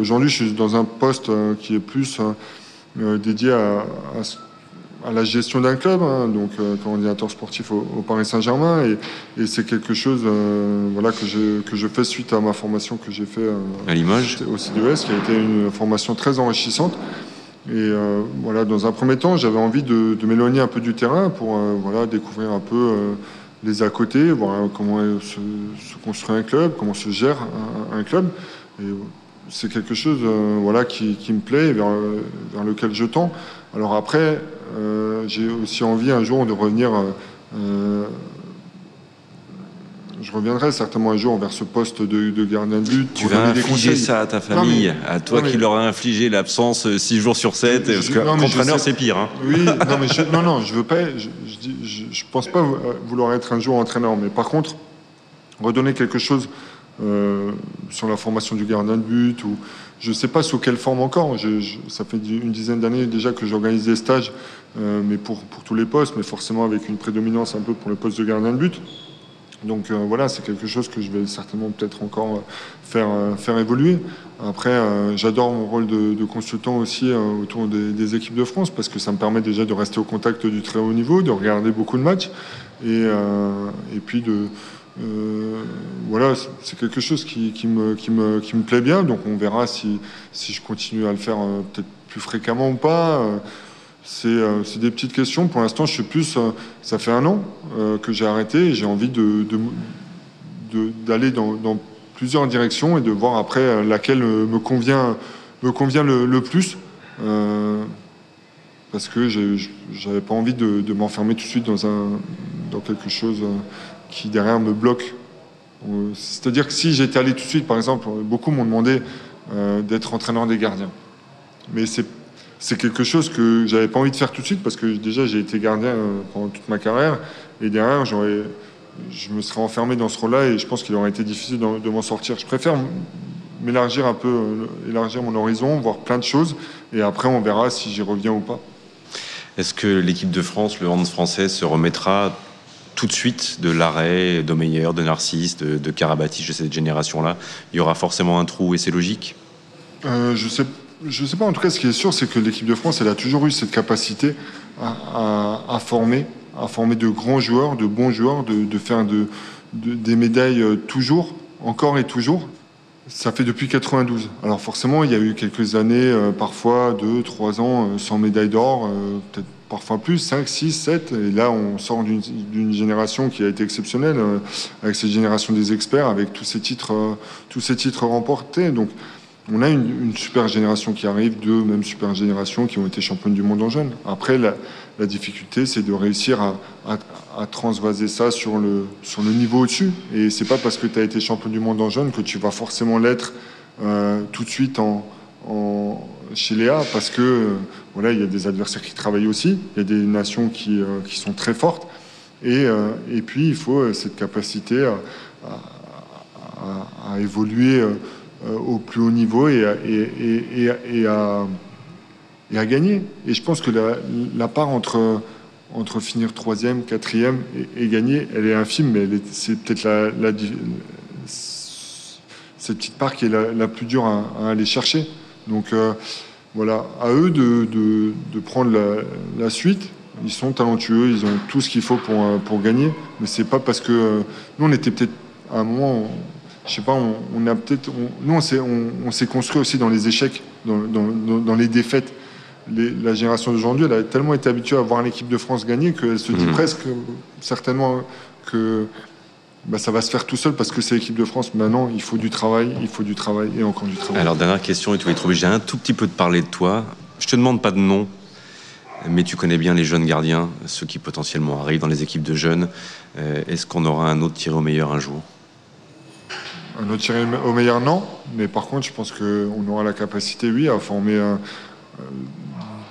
aujourd'hui, je suis dans un poste euh, qui est plus euh, euh, dédié à, la gestion d'un club, hein, donc coordinateur sportif au, Paris Saint-Germain, et, c'est quelque chose voilà, que, je, que je fais suite à ma formation que j'ai fait à Limoges au CDS, qui a été une formation très enrichissante. Et euh, voilà, dans un premier temps, j'avais envie de, m'éloigner un peu du terrain pour euh, voilà, découvrir un peu euh, les à côté, voir comment se, construit un club, comment se gère un, club. Et c'est quelque chose voilà, qui, me plaît vers, vers, lequel je tends. Alors après, j'ai aussi envie un jour de revenir je reviendrai certainement un jour vers ce poste de, gardien de but. Tu vas infliger ça à ta famille, à toi qui leur a infligé l'absence 6 euh, jours sur 7, parce qu'entraîneur c'est pire. Hein. Oui, non, mais je, non, non, je veux pas, je, je, pense pas vouloir être un jour entraîneur, mais par contre, redonner quelque chose euh, sur la formation du gardien de but, ou je sais pas sous quelle forme encore. ça fait une dizaine d'années déjà que j'organise des stages, euh, mais pour, pour tous les postes, mais forcément avec une prédominance un peu pour le poste de gardien de but. Donc euh, voilà, c'est quelque chose que je vais certainement peut-être encore euh, faire, euh, faire évoluer. Après, j'adore mon rôle de, consultant aussi autour des, équipes de France parce que ça me permet déjà de rester au contact du très haut niveau, de regarder beaucoup de matchs et, puis de voilà, c'est quelque chose qui, me, qui, me, qui me plaît bien. Donc on verra si, si je continue à le faire peut-être plus fréquemment ou pas. C'est des petites questions. Pour l'instant, je suis plus. Euh, ça fait un an euh, que j'ai arrêté et j'ai envie d'aller dans, plusieurs directions et de voir après laquelle me convient, le, plus. parce que j'avais pas envie de, m'enfermer tout de suite dans, dans quelque chose qui derrière me bloque. C'est-à-dire que si j'étais allé tout de suite, par exemple, beaucoup m'ont demandé d'être entraîneur des gardiens. Mais c'est c'est quelque chose que j'avais pas envie de faire tout de suite parce que déjà j'ai été gardien euh, pendant toute ma carrière et derrière j'aurais, je me serais enfermé dans ce rôle-là et je pense qu'il aurait été difficile de, m'en sortir. Je préfère m'élargir un peu, euh, élargir mon horizon, voir plein de choses et après on verra si j'y reviens ou pas. Est-ce que l'équipe de France, le hand français, se remettra tout de suite de l'arrêt d'Omeyer, de Narcisse, de, de Karabatic, de cette génération-là? Il y aura forcément un trou et c'est logique? Euh, Je sais je ne sais pas, en tout cas, ce qui est sûr, c'est que l'équipe de France, elle a toujours eu cette capacité à, former, à former de grands joueurs, de bons joueurs, de, faire des médailles euh, toujours, encore et toujours. Ça fait depuis 92. Alors forcément, il y a eu quelques années, euh, parfois deux, trois ans, euh, sans médaille d'or, peut-être parfois plus, 5, 6, 7. Et là, on sort d'une génération qui a été exceptionnelle, avec cette génération des experts, avec tous ces titres, tous ces titres remportés. Donc, on a une, super génération qui arrive, deux même super générations qui ont été championnes du monde en jeune. Après, la, difficulté, c'est de réussir à, transvaser ça sur le, niveau au-dessus. Et c'est pas parce que tu as été champion du monde en jeune que tu vas forcément l'être euh, tout de suite en, chez Léa, parce que euh, voilà, il y a des adversaires qui travaillent aussi, il y a des nations qui, euh, sont très fortes. Et, et, puis, il faut cette capacité à, évoluer euh, au plus haut niveau et, à, gagner. Et je pense que la, part entre, finir troisième, quatrième et, gagner, elle est infime, mais c'est peut-être cette petite part qui est la, plus dure à, aller chercher. Donc euh, voilà, à eux de, prendre la, suite. ils sont talentueux, ils ont tout ce qu'il faut pour, euh, pour gagner. Mais c'est pas parce que euh, nous, on était peut-être à un moment, je sais pas, on, a peut-être, nous, on s'est, on, s'est construit aussi dans les échecs, dans, dans, dans les défaites. la génération d'aujourd'hui, elle a tellement été habituée à voir l'équipe de France gagner qu'elle se dit mmh. presque, certainement, que bah, ça va se faire tout seul parce que c'est l'équipe de France. Maintenant, il faut du travail, il faut du travail et encore du travail. Alors, dernière question, et tu vas être obligé un tout petit peu de parler de toi. Je te demande pas de nom, mais tu connais bien les jeunes gardiens, ceux qui potentiellement arrivent dans les équipes de jeunes. Euh, est-ce qu'on aura un autre tiré au meilleur un jour? Un autre au meilleur, non. Mais par contre, je pense qu'on aura la capacité, oui, à former euh,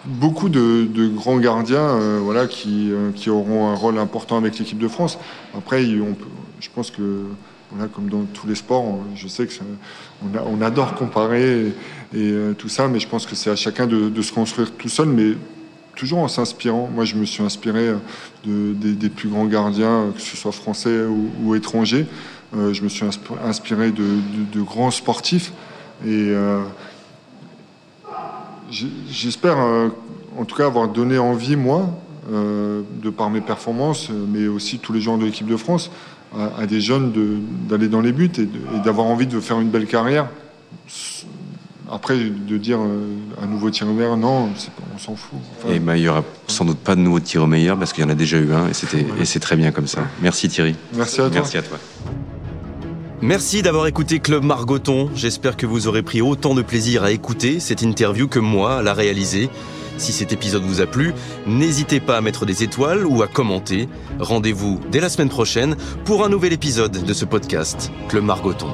beaucoup de, grands gardiens euh, voilà, qui, qui, auront un rôle important avec l'équipe de France. Après, je pense que voilà, comme dans tous les sports, je sais que on, adore comparer et, tout ça, mais je pense que c'est à chacun de, se construire tout seul. Mais toujours en s'inspirant. Moi, je me suis inspiré de, des, plus grands gardiens, que ce soit français ou, étrangers. Euh, je me suis inspiré de, grands sportifs. Et euh, j'espère, euh, en tout cas, avoir donné envie, moi, de par mes performances, mais aussi tous les gens de l'équipe de France, à, des jeunes d'aller dans les buts et d'avoir envie de faire une belle carrière après, de dire un nouveau tir au meilleur, non, on s'en fout. et ben, il n'y aura sans doute pas de nouveau tir au meilleur parce qu'il y en a déjà eu un et, c'est très bien comme ça. Merci Thierry. Merci à toi. Merci à toi. Merci d'avoir écouté Club Margoton. J'espère que vous aurez pris autant de plaisir à écouter cette interview que moi à la réaliser. Si cet épisode vous a plu, n'hésitez pas à mettre des étoiles ou à commenter. Rendez-vous dès la semaine prochaine pour un nouvel épisode de ce podcast, Club Margoton.